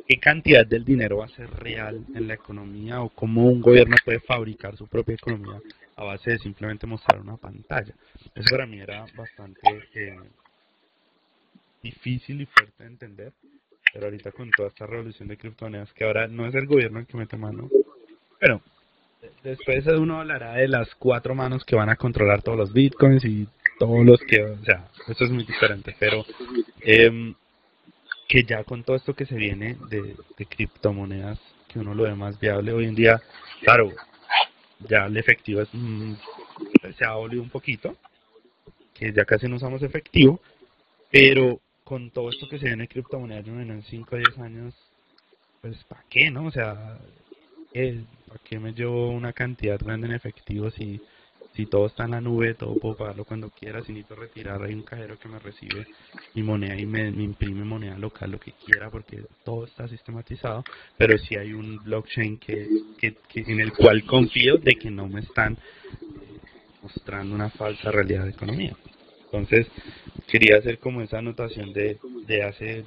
A: qué cantidad del dinero va a ser real en la economía o cómo un gobierno puede fabricar su propia economía a base de simplemente mostrar una pantalla. Eso para mí era bastante eh, difícil y fuerte de entender, pero ahorita con toda esta revolución de criptomonedas, que ahora no es el gobierno el que mete mano, pero después uno hablará de las cuatro manos que van a controlar todos los bitcoins y todos los que, o sea, eso es muy diferente, pero... Eh, que ya con todo esto que se viene de, criptomonedas, que uno lo ve más viable hoy en día, claro, ya el efectivo es, mm, se ha volvido un poquito, que ya casi no usamos efectivo, pero con todo esto que se viene de criptomonedas en 5 o 10 años, pues ¿para qué, no? O sea, ¿para qué me llevo una cantidad grande en efectivo si si todo está en la nube, todo puedo pagarlo cuando quiera, si necesito retirar, hay un cajero que me recibe mi moneda y me, imprime moneda local, lo que quiera, porque todo está sistematizado, pero si hay un blockchain que, que, en el cual confío de que no me están eh, mostrando una falsa realidad de economía. Entonces, quería hacer como esa anotación de, de hace,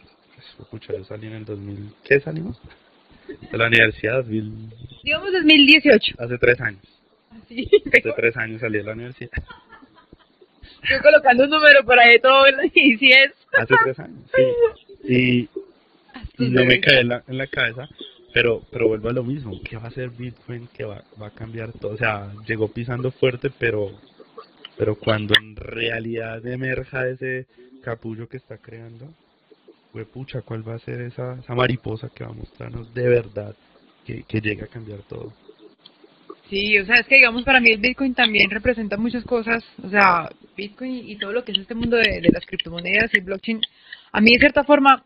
A: pues, yo salí en el 2000, ¿qué salimos? De la universidad,
B: digamos 2018.
A: Hace tres años. Hace tres años salí de la universidad.
B: Estoy colocando un número por ahí todo y si es.
A: Hace tres años, sí. Y, no me cae en la, en la cabeza, pero pero vuelvo a lo mismo. ¿Qué va a hacer Bitcoin? que va, va a cambiar todo? O sea, llegó pisando fuerte, pero pero cuando en realidad emerja ese capullo que está creando, pues pucha, ¿cuál va a ser esa, esa mariposa que va a mostrarnos de verdad que, que llega a cambiar todo?
B: Sí, o sea, es que digamos para mí el Bitcoin también representa muchas cosas, o sea, Bitcoin y todo lo que es este mundo de, las criptomonedas y blockchain, a mí de cierta forma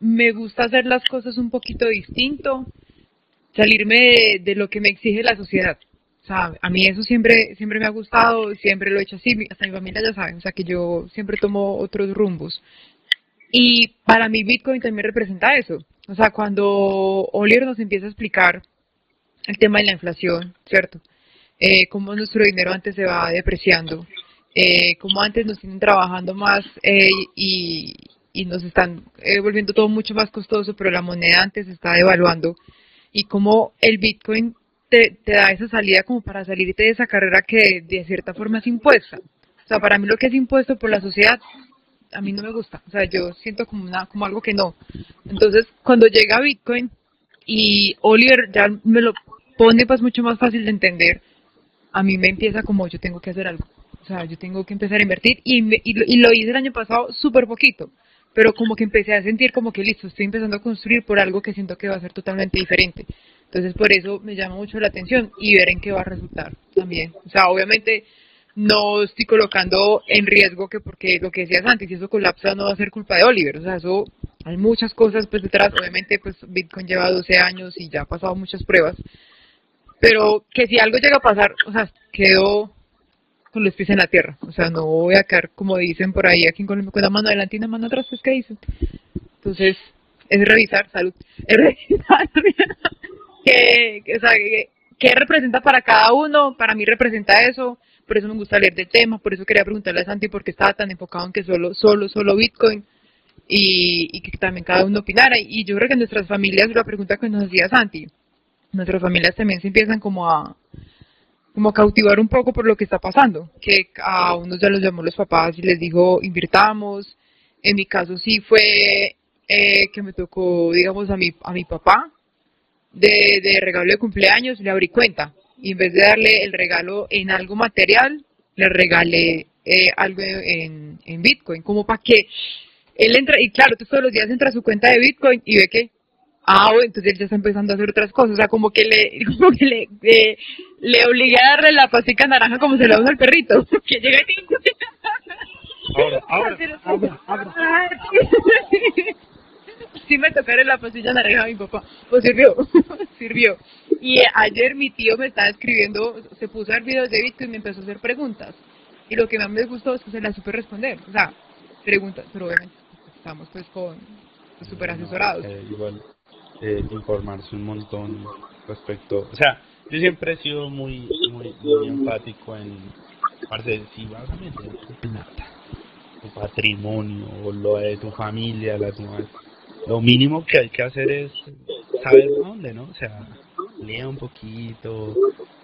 B: me gusta hacer las cosas un poquito distinto, salirme de, lo que me exige la sociedad. O sea, a mí eso siempre siempre me ha gustado, siempre lo he hecho así, hasta mi familia ya sabe, o sea, que yo siempre tomo otros rumbos. Y para mí Bitcoin también representa eso. O sea, cuando Oliver nos empieza a explicar el tema de la inflación, ¿cierto? Eh, cómo nuestro dinero antes se va depreciando, eh, cómo antes nos tienen trabajando más eh, y, y, nos están eh, volviendo todo mucho más costoso, pero la moneda antes se está devaluando y cómo el Bitcoin te, te da esa salida como para salirte de esa carrera que de cierta forma es impuesta. O sea, para mí lo que es impuesto por la sociedad a mí no me gusta, o sea, yo siento como algo que no. Entonces, cuando llega Bitcoin y Oliver ya me lo pone pues mucho más fácil de entender, a mí me empieza como yo tengo que hacer algo. O sea, yo tengo que empezar a invertir y, y, lo, hice el año pasado súper poquito, pero como que empecé a sentir como que listo, estoy empezando a construir por algo que siento que va a ser totalmente diferente. Entonces por eso me llama mucho la atención y ver en qué va a resultar también. O sea, obviamente no estoy colocando en riesgo que porque lo que decías antes, si eso colapsa no va a ser culpa de Oliver. O sea, eso hay muchas cosas pues detrás. Obviamente pues Bitcoin lleva 12 años y ya ha pasado muchas pruebas pero que si algo llega a pasar, o sea, quedo con los pies en la tierra, o sea, no voy a quedar como dicen por ahí aquí con la mano adelante y la mano atrás, pues ¿qué dicen? Entonces, es revisar, salud, es revisar qué, o sea, qué, representa para cada uno, para mí representa eso, por eso me gusta leer del tema, por eso quería preguntarle a Santi por qué estaba tan enfocado en que solo, solo, solo Bitcoin, y, y que también cada uno opinara, y yo creo que en nuestras familias, la pregunta que nos hacía Santi, nuestras familias también se empiezan como a como a cautivar un poco por lo que está pasando, que a unos ya los llamó los papás y les dijo invirtamos, en mi caso sí fue eh, que me tocó, digamos, a mi, a mi papá, de, de regalo de cumpleaños, le abrí cuenta, y en vez de darle el regalo en algo material, le regalé eh, algo en, en Bitcoin, como para que él entra, y claro, todos los días entra a su cuenta de Bitcoin y ve que Ah, entonces él ya está empezando a hacer otras cosas, o sea, como que le, como que le, eh, le obligué a darle la pastica naranja como se le da al perrito, que llega y
A: Ahora, ahora, ahora, ahora.
B: sí me tocaron la pastilla naranja a mi papá. Pues sirvió, sirvió. Y ayer mi tío me estaba escribiendo, se puso a ver videos de Bitcoin y me empezó a hacer preguntas. Y lo que más me gustó es que se las supe responder. O sea, preguntas, pero obviamente estamos pues con súper asesorados.
A: Eh, igual eh, informarse un montón respecto, o sea, yo siempre he sido muy, muy, muy empático en, parte si vas a meter tu plata, tu patrimonio, o lo de tu familia, la tu lo mínimo que hay que hacer es saber dónde, ¿no? O sea, lea un poquito,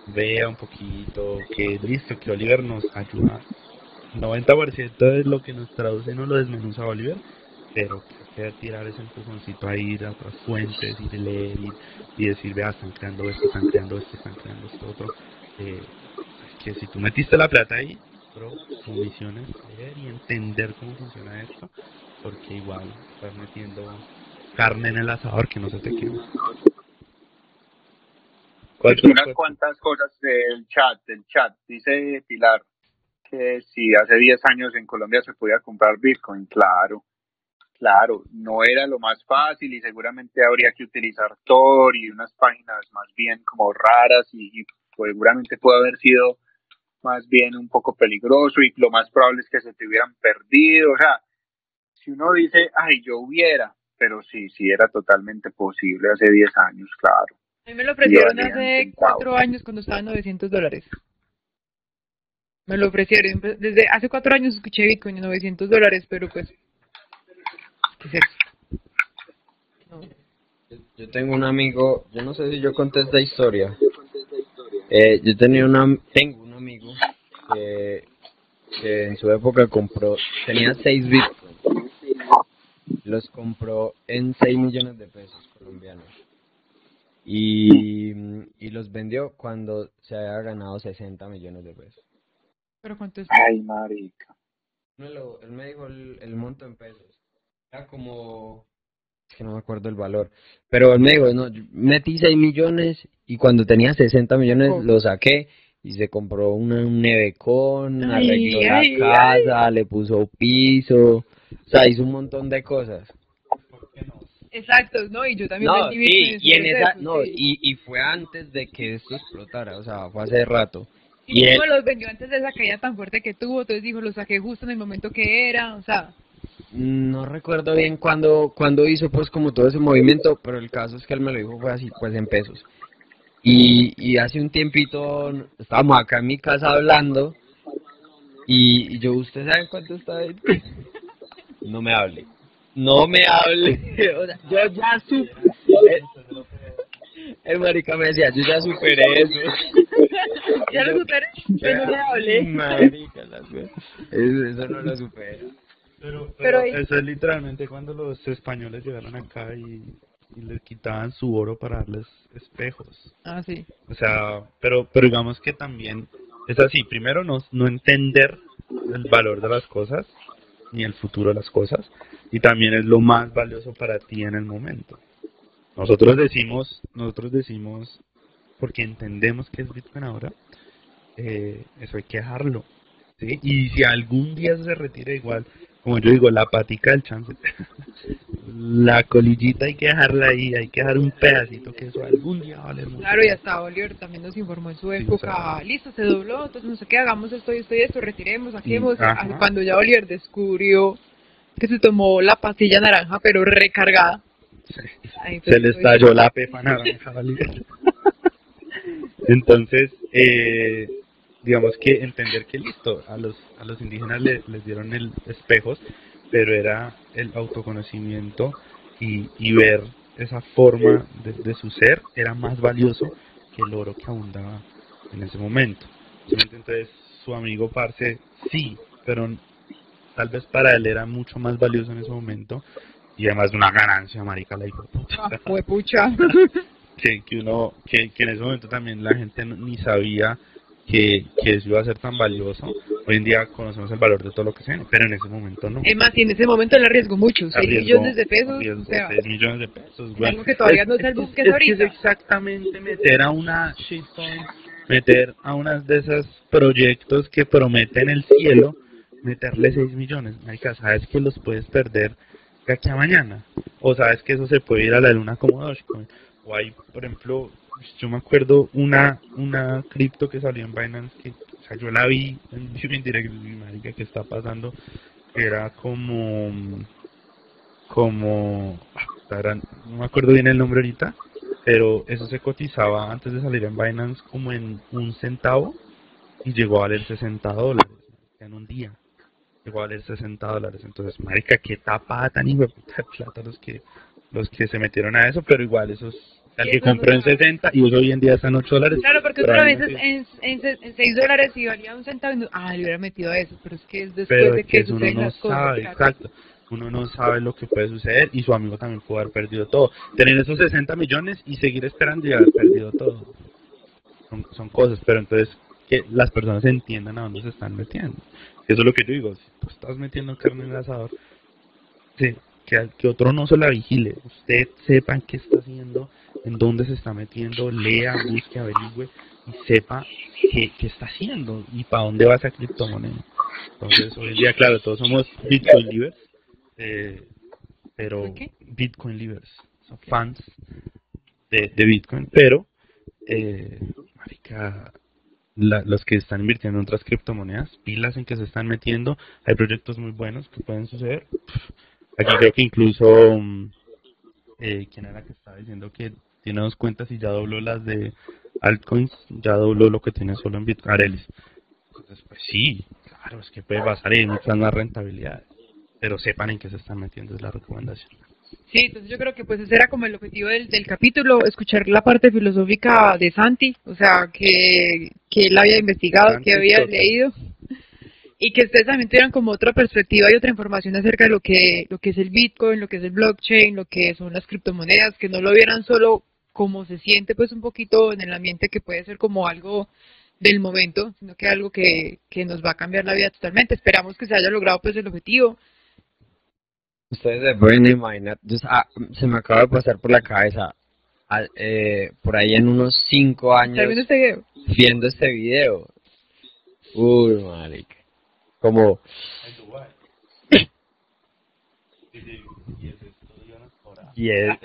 A: vea un poquito, que listo, que Oliver nos ayuda. 90% es lo que nos traduce, no lo desmenuza Oliver, pero que tirar ese empujoncito a ir a otras fuentes y de leer y, decir, vea, están creando esto, están creando esto, están creando esto otro. Eh, que si tú metiste la plata ahí, pero tu misión es leer y entender cómo funciona esto, porque igual estás metiendo carne en el asador que no se te quema.
D: Unas cuantas cosas del chat, del chat. Dice Pilar que si hace 10 años en Colombia se podía comprar Bitcoin, claro, claro, no era lo más fácil y seguramente habría que utilizar Tor y unas páginas más bien como raras y, seguramente puede haber sido más bien un poco peligroso y lo más probable es que se te hubieran perdido, o sea, si uno dice, ay, yo hubiera, pero sí, sí era totalmente posible hace 10 años, claro.
B: A mí me lo ofrecieron hace cuatro años cuando estaba en 900 dólares. Me lo ofrecieron. Desde hace cuatro años escuché Bitcoin en 900 dólares, pero pues...
C: Yo, tengo un amigo, yo no sé si yo conté esta historia. Eh, yo tenía una, tengo un amigo que, que en su época compró, tenía 6 bitcoins. Los compró en 6 millones de pesos colombianos y, y los vendió cuando se había ganado 60 millones de pesos.
B: ¿Pero cuánto es?
D: Ay, marica.
C: él me dijo el, monto en pesos. Era como... Es que no me acuerdo el valor. Pero él me dijo, no, metí 6 millones y cuando tenía 60 millones lo saqué y se compró una, un nevecón, arregló la casa, le puso piso, o sea, hizo un montón de cosas.
B: Exacto, ¿no? Y yo también
C: no, sí, y, en esa, no, y, y fue antes de que esto explotara, o sea, fue hace rato.
B: Y, y los vendió antes de esa caída tan fuerte que tuvo, entonces dijo, lo saqué justo en el momento que era, o sea...
C: No recuerdo bien cuándo cuando hizo pues como todo ese movimiento, pero el caso es que él me lo dijo fue así, pues en pesos. Y, y hace un tiempito estábamos acá en mi casa hablando y, yo, ¿usted sabe cuánto está ahí? no me hable no me hable. yo ya superé. El marica me decía, yo ya superé eso.
B: ¿Ya lo superé? Yo no me hablé.
C: Marica, eso, no lo supera.
A: Pero, pero, eso es literalmente cuando los españoles llegaron acá y, y les quitaban su oro para darles espejos.
B: Ah, sí.
A: O sea, pero, pero digamos que también es así. Primero, no, no entender el valor de las cosas ni el futuro de las cosas y también es lo más valioso para ti en el momento. Nosotros decimos, nosotros decimos, porque entendemos que es Bitcoin ahora, eh, eso hay que dejarlo. ¿sí? Y si algún día se retira igual, como yo digo, la patica del chance, la colillita hay que dejarla ahí, hay que dejar un pedacito que eso algún día vale mucho.
B: Claro, y hasta Oliver también nos informó en su época, listo, se dobló, entonces no sé qué, hagamos esto y esto y esto, retiremos, saquemos, cuando ya Oliver descubrió que se tomó la pastilla naranja, pero recargada.
A: Se le estalló la pepa naranja, Entonces, eh, digamos que entender que listo, a los, a los indígenas les dieron el espejos, pero era el autoconocimiento y, y ver esa forma de, de, su ser era más valioso que el oro que abundaba en ese momento. Entonces, su amigo Parce, sí, pero tal vez para él era mucho más valioso en ese momento y además de una ganancia, marica, la hijo
B: ah, pucha.
A: que, que uno, que, que en ese momento también la gente ni sabía que, que eso iba a ser tan valioso. Hoy en día conocemos el valor de todo lo que sea, pero en ese momento no.
B: Es más, y en ese momento le arriesgó mucho, 6 millones de pesos. o sea,
A: 6 millones de pesos,
B: Algo que todavía no es el boom que es, ahorita.
A: Es exactamente meter a una shitcoin, meter a unas de esos proyectos que prometen el cielo meterle 6 millones, marica, sabes que los puedes perder de aquí a mañana. O sabes que eso se puede ir a la luna como Dogecoin. O hay, por ejemplo, yo me acuerdo una una cripto que salió en Binance que o sea, yo la vi en, directo marica que está pasando era como como ah, no me acuerdo bien el nombre ahorita pero eso se cotizaba antes de salir en Binance como en un centavo y llegó a valer 60 dólares en un día. Llegó a valer 60 dólares. Entonces marica qué tapada tan hijo de plata los que los que se metieron a eso pero igual esos el que compró en
B: verdad.
A: 60 y hoy en día está en 8 dólares
B: Claro, porque otra vez
A: no
B: en, en, en 6 dólares y valía un centavo. y no- Ah, le hubiera metido eso, pero es que es después
A: pero
B: de que,
A: que uno no
B: las cosas.
A: sabe, exacto. Uno no sabe lo que puede suceder y su amigo también puede haber perdido todo. Tener esos 60 millones y seguir esperando y haber perdido todo. Son, son cosas, pero entonces que las personas entiendan a dónde se están metiendo. Eso es lo que yo digo, si tú estás metiendo carne en el asador, sí, que, que otro no se la vigile. Usted sepa qué está haciendo, en dónde se está metiendo, lea, busque, averigüe y sepa qué, qué está haciendo y para dónde va esa criptomoneda. Entonces, hoy en día, claro, todos somos Bitcoin livers, eh, pero. Bitcoin livers, son fans de, de Bitcoin, pero, eh, marica, la- los que están invirtiendo en otras criptomonedas, pilas en que se están metiendo, hay proyectos muy buenos que pueden suceder. Aquí creo que incluso, mm, eh, ¿quién era que estaba diciendo que tiene dos cuentas y ya dobló las de altcoins, ya dobló lo que tiene solo en Bitcoin? Arelis. Entonces, pues sí, claro, es que puede pasar y hay muchas más rentabilidades. Pero sepan en qué se están metiendo, es la recomendación.
B: Sí, entonces yo creo que pues ese era como el objetivo del, del capítulo, escuchar la parte filosófica de Santi, o sea, que, que él había investigado,
A: Santi
B: que había leído, y que ustedes también tuvieran como otra perspectiva y otra información acerca de lo que, lo que es el Bitcoin, lo que es el blockchain, lo que son las criptomonedas, que no lo vieran solo como se siente pues un poquito en el ambiente que puede ser como algo del momento, sino que algo que, que nos va a cambiar la vida totalmente. Esperamos que se haya logrado pues el objetivo.
C: Ustedes se pueden imaginar, ah, se me acaba de pasar por la cabeza, ah, eh, por ahí en unos cinco años,
B: ¿Está viendo este video?
C: viendo este video. Uy, marica. Como, y es,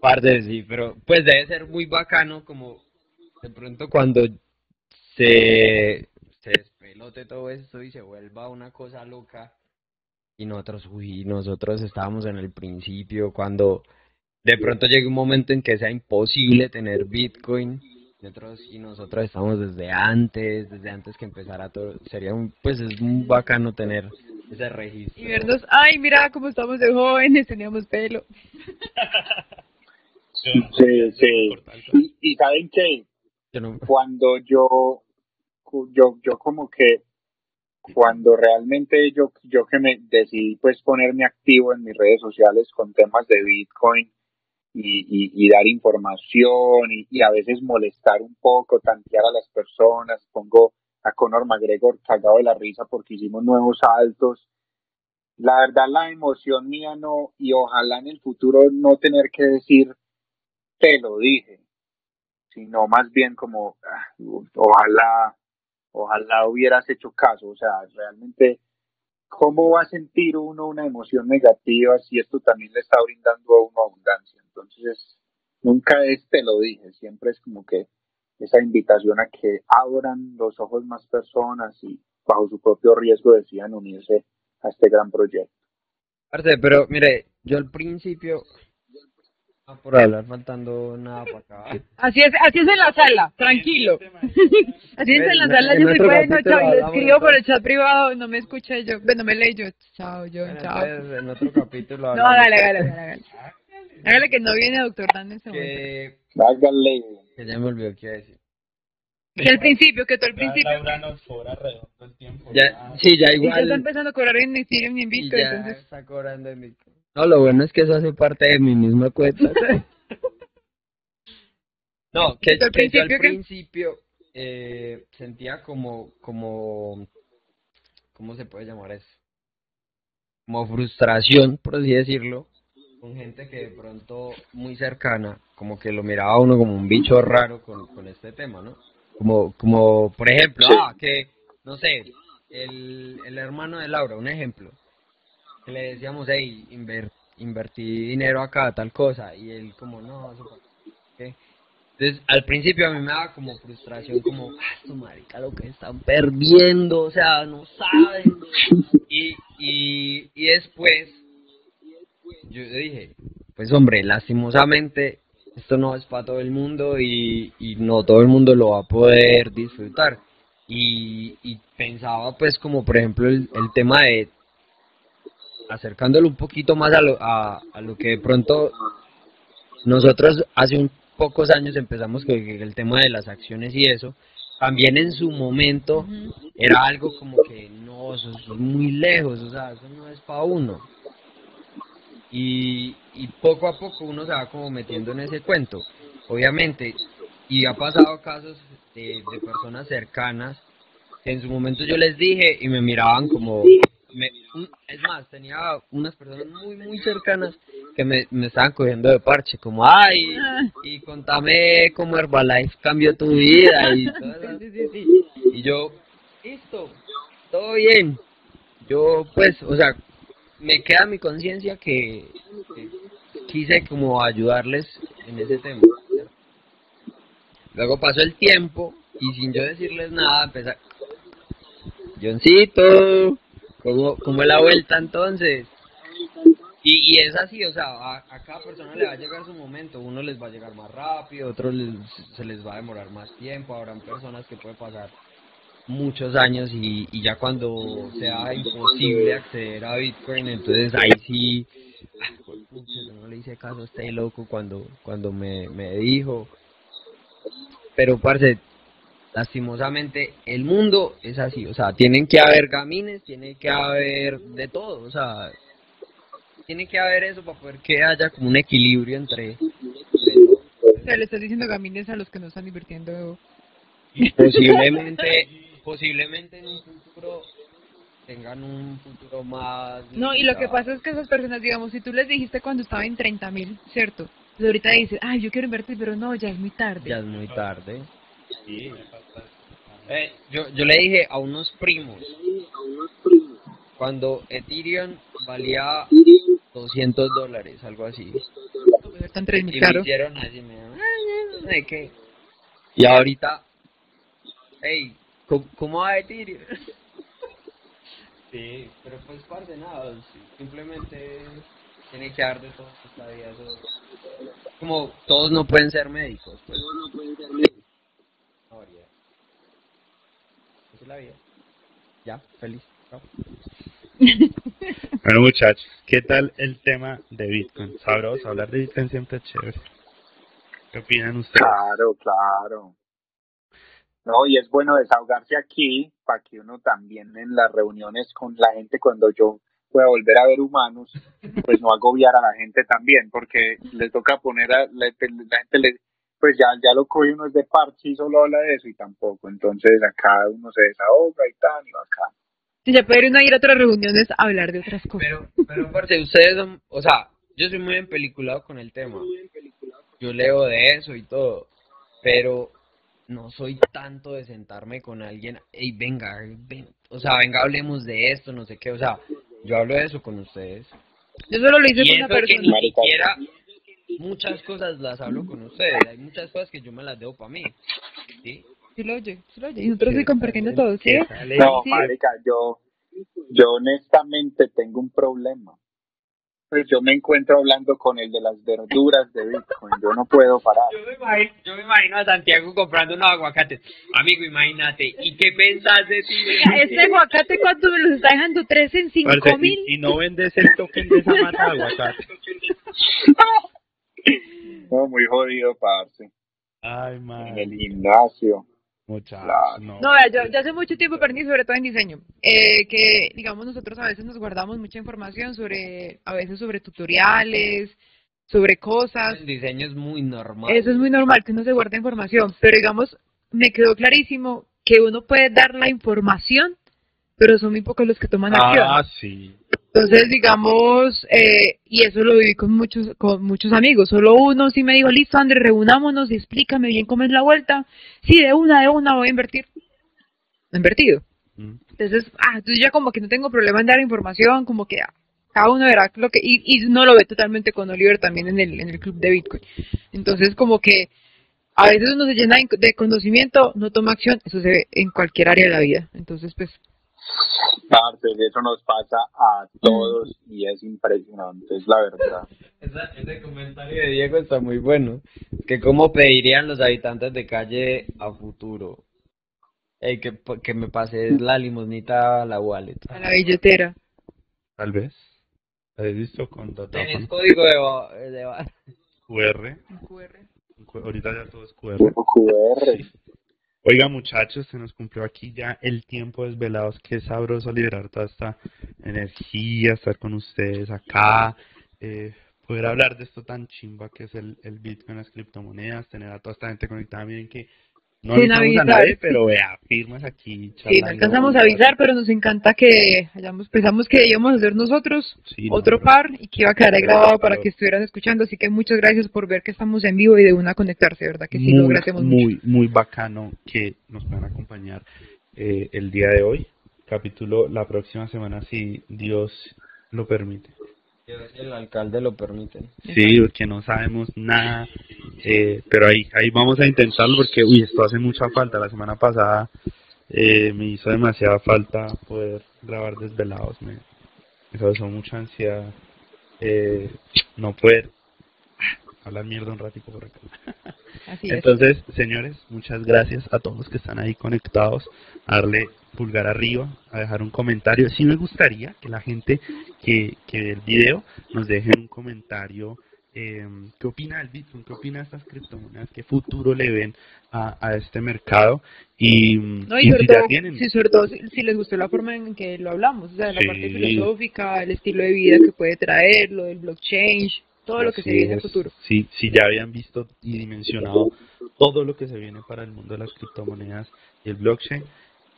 C: parte sí, pero pues debe ser muy bacano como de pronto cuando se, se despelote todo esto y se vuelva una cosa loca. Y nosotros, uy, nosotros estábamos en el principio cuando de pronto llegue un momento en que sea imposible tener Bitcoin nosotros y nosotros estamos desde antes, desde antes que empezara todo, sería un, pues es muy bacano tener ese registro.
B: Y vernos, ay, mira cómo estamos de jóvenes, teníamos pelo.
D: Sí, sí. Y, y saben que cuando yo, yo, yo como que, cuando realmente yo, yo que me decidí pues ponerme activo en mis redes sociales con temas de Bitcoin y, dar información y, y a veces molestar un poco, tantear a las personas, pongo a Conor McGregor cagado de la risa porque hicimos nuevos saltos. La verdad la emoción mía no, y ojalá en el futuro no tener que decir te lo dije, sino más bien como ah, ojalá, ojalá hubieras hecho caso, o sea, realmente, ¿cómo va a sentir uno una emoción negativa si esto también le está brindando a uno abundancia? Entonces, nunca es te lo dije, siempre es como que esa invitación a que abran los ojos más personas y bajo su propio riesgo decidan unirse a este gran proyecto.
C: Parce, pero mire, yo al principio, no por hablar faltando nada para acabar.
B: Así es, así es en la sala, tranquilo. Así es en la sala, yo soy bueno, chao, y lo
C: hablamos
B: escribo por el chat privado, no me escucha yo, bueno, me leí yo, chao, yo, chao.
C: en otro capítulo
B: No,
C: hablamos
B: hágale, hágale, hágale, hágale. Hágale que no viene doctor Dan en ese momento.
C: que,
D: Háganle.
C: que ya me olvidó qué iba a decir.
B: Que al principio, que todo el principio.
A: Laura nos cobra redondo el tiempo.
C: Ya, sí, ya
B: Y ya está
C: igual.
B: empezando a cobrar en Ethereum y en
C: y
B: Bitcoin,
C: ya
B: entonces.
C: está cobrando en Bitcoin. No, lo bueno es que eso hace parte de mi misma cuenta. no, que,
B: ¿Y tú al
C: que yo al
B: principio
C: eh, sentía como, como, ¿cómo se puede llamar eso? Como frustración, por así decirlo, con gente que de pronto muy cercana, como que lo miraba a uno como un bicho raro con, con este tema, ¿no? Como, como por ejemplo, ah, que no sé, el, el hermano de Laura, un ejemplo, le decíamos, hey, inver, invertí dinero acá, tal cosa, y él como, no. Entonces, al principio a mí me daba como frustración, como, ah, marica, lo que están perdiendo, o sea, no saben. Y, y, y después, yo dije, pues hombre, lastimosamente, esto no es para todo el mundo y, y no todo el mundo lo va a poder disfrutar. Y, y pensaba pues como por ejemplo el, el tema de acercándolo un poquito más a lo, a, a lo que de pronto nosotros hace un pocos años empezamos con el tema de las acciones y eso, también en su momento era algo como que no, eso es muy lejos, o sea, eso no es para uno. Y, y poco a poco uno se va como metiendo en ese cuento, obviamente, y ha pasado casos de, de personas cercanas que en su momento yo les dije y me miraban como, me- un- es más, tenía unas personas muy, muy cercanas que me, me estaban cogiendo de parche, como, ay, y contame cómo Herbalife cambió tu vida y todo eso.
B: sí, sí, sí.
C: Y yo, listo, todo bien. Yo, pues, o sea, me queda mi conciencia que, que quise como ayudarles en ese tema. Luego pasó el tiempo y sin yo decirles nada, empecé, Johncito, ¿cómo, ¿cómo es la vuelta entonces? Y, y es así, o sea, a, cada persona le va a llegar su momento, uno les va a llegar más rápido, otros les- se les va a demorar más tiempo, habrán personas que puede pasar muchos años y, y ya cuando sea imposible acceder a Bitcoin, entonces ahí sí, ah, yo no le hice caso a este loco cuando, cuando me, me dijo, pero parce, lastimosamente el mundo es así, o sea, tienen que haber gamines, tiene que haber de todo, o sea, tiene que haber eso para poder que haya como un equilibrio entre.
B: O sea, le estás diciendo gamines a los que no están invirtiendo.
C: y posiblemente, posiblemente en un futuro tengan un futuro más...
B: No, y lo que pasa es que esas personas, digamos, si tú les dijiste cuando estaba en 30 mil, ¿cierto? Pues ahorita dices, ay, yo quiero invertir, pero no, ya es muy tarde.
C: Ya es muy tarde. Eh, yo, yo le dije a unos primos, cuando Ethereum valía 200 dólares, algo así,
B: Pues están 3
C: y
B: mil,
C: me hicieron así, me dijeron, "Ah, no sé qué". Y ahorita, hey, ¿cómo, cómo va Ethereum? Sí, pero pues parte nada, sí, simplemente tiene que dar de todo esta vida, eso- como todos no pueden ser médicos, pues. No, ya. Esa es la vida. Ya, feliz. Chao.
A: Bueno, muchachos, ¿qué tal el tema de Bitcoin? Sabroso, hablar de Bitcoin siempre es chévere. ¿Qué opinan ustedes?
D: Claro, claro. No, y es bueno desahogarse aquí para que uno también en las reuniones con la gente, cuando yo pueda volver a ver humanos, pues no agobiar a la gente también, porque les toca poner a la, la gente, le, pues ya, ya lo coge uno es de parche y solo habla de eso y tampoco. Entonces acá uno se desahoga y tal, y acá.
B: Si ya puede uno ir a otras reuniones a hablar de otras cosas.
C: Pero, pero aparte, ustedes, son- o sea, yo soy muy empeliculado con el tema. Yo leo de eso y todo, pero no soy tanto de sentarme con alguien, hey, venga, ven, o sea, venga, hablemos de esto, no sé qué, o sea, yo hablo de eso con ustedes.
B: Yo solo lo hice
C: Y
B: con una
C: eso que ni
B: persona.
C: siquiera muchas cosas las hablo con ustedes, hay muchas cosas que yo me las debo para mí, ¿sí?
B: Sí lo oye, sí lo oye. Y nosotros estoy compartiendo todo, ¿sí?
D: No,
B: Sí.
D: marica, yo, yo honestamente tengo un problema. Pues yo me encuentro hablando con el de las verduras de Bitcoin, yo no puedo parar.
C: Yo me, imagino, yo me imagino a Santiago comprando unos aguacates. Amigo, imagínate. ¿Y qué pensás de ti?
B: Este aguacate, ¿cuánto me los está dejando? ¿Tres en cinco
A: Parce,
B: mil?
A: y, y no vendes el token de esa mata de aguacate.
D: No, muy jodido, parce.
A: Ay,
D: En
A: man.
D: el gimnasio.
A: Muchachos,
D: Claro.
A: no.
B: No, vea, yo, yo hace mucho tiempo perdí, sobre todo en diseño, eh, que digamos nosotros a veces nos guardamos mucha información sobre, a veces sobre tutoriales, sobre cosas.
C: El diseño es muy normal.
B: Eso es muy normal que uno se guarde información, pero digamos, me quedó clarísimo que uno puede dar la información, pero son muy pocos los que toman acción.
A: Ah, sí.
B: Entonces, digamos, eh, y eso lo viví con muchos, con muchos amigos. Solo uno sí me dijo, listo, André, reunámonos y explícame bien cómo es la vuelta. Sí, de una, de una voy a invertir. He invertido.
A: Mm.
B: Entonces, ah, entonces ya como que no tengo problema en dar información, como que ah, cada uno verá lo que, y, y no lo ve totalmente con Oliver también en el, en el club de Bitcoin. Entonces como que a veces uno se llena de conocimiento, no toma acción, eso se ve en cualquier área de la vida. Entonces, pues,
D: Parce, eso nos pasa a todos y es impresionante, es la verdad.
C: Esa- ese comentario de Diego está muy bueno. Que cómo pedirían los habitantes de calle a futuro. Ey, que, que me pases la limonita a la wallet.
B: a la billetera.
A: Tal vez. ¿Has visto con
C: Tenés código de, de
A: QR?
B: QR.
A: Ahorita ya todo es QR.
D: QR.
A: Oiga, muchachos, se nos cumplió aquí ya el tiempo desvelados. Qué sabroso liberar toda esta energía, estar con ustedes acá, eh, poder hablar de esto tan chimba que es el, el Bitcoin, las criptomonedas, tener a toda esta gente conectada. Miren que no
B: Sin
A: avisamos a
B: avisar.
A: nadie, pero vea, firmes aquí.
B: Sí, no alcanzamos a avisar, pero nos encanta que hayamos, pensamos que íbamos a hacer nosotros
A: Sí,
B: otro par y que iba a quedar ahí grabado para que estuvieran escuchando. Así que muchas gracias por ver que estamos en vivo y de una conectarse, ¿verdad? Que sí, lo
A: muy,
B: agradecemos mucho.
A: muy, muy bacano que nos puedan acompañar eh, el día de hoy. Capítulo la próxima semana, si Dios lo permite.
C: El alcalde lo permiten.
A: Sí, porque no sabemos nada, eh, pero ahí, ahí vamos a intentarlo porque, uy, esto hace mucha falta. La semana pasada eh, me hizo demasiada falta poder grabar desvelados, me, me causó mucha ansiedad eh, no poder hablar mierda un ratico por acá.
B: Así es.
A: Entonces, señores, muchas gracias a todos los que están ahí conectados, a darle pulgar arriba, a dejar un comentario. Sí me gustaría que la gente que, que ve el video nos deje un comentario. eh, ¿Qué opina del Bitcoin? ¿Qué opina estas criptomonedas? ¿Qué futuro le ven a, a este mercado? Y,
B: No,
A: y
B: y sobre
A: si ya tienen...
B: sí, sobre todo si, si les gustó la forma en que lo hablamos, o sea, la
A: Sí.
B: parte filosófica, el estilo de vida que puede traer, lo del blockchain, todo lo que se viene en el futuro.
A: Sí, si ya habían visto y dimensionado todo lo que se viene para el mundo de las criptomonedas y el blockchain.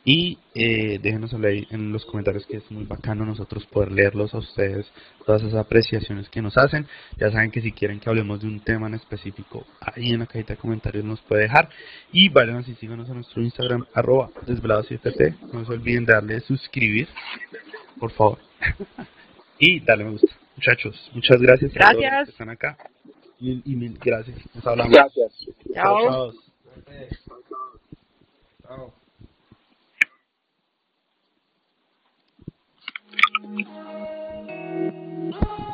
A: Y eh, déjenos ahí en los comentarios que es muy bacano nosotros poder leerlos a ustedes, todas esas apreciaciones que nos hacen. Ya saben que si quieren que hablemos de un tema en específico, ahí en la cajita de comentarios nos puede dejar. Y vayan así, síganos a nuestro Instagram, arroba desvelados7t. No se olviden de darle suscribir, por favor. y darle me gusta. Muchachos, muchas gracias. a todos los
B: Gracias.
A: que están acá. Mil y mil gracias. Nos hablamos.
D: Gracias.
B: Chao.
A: chao.
C: Chao.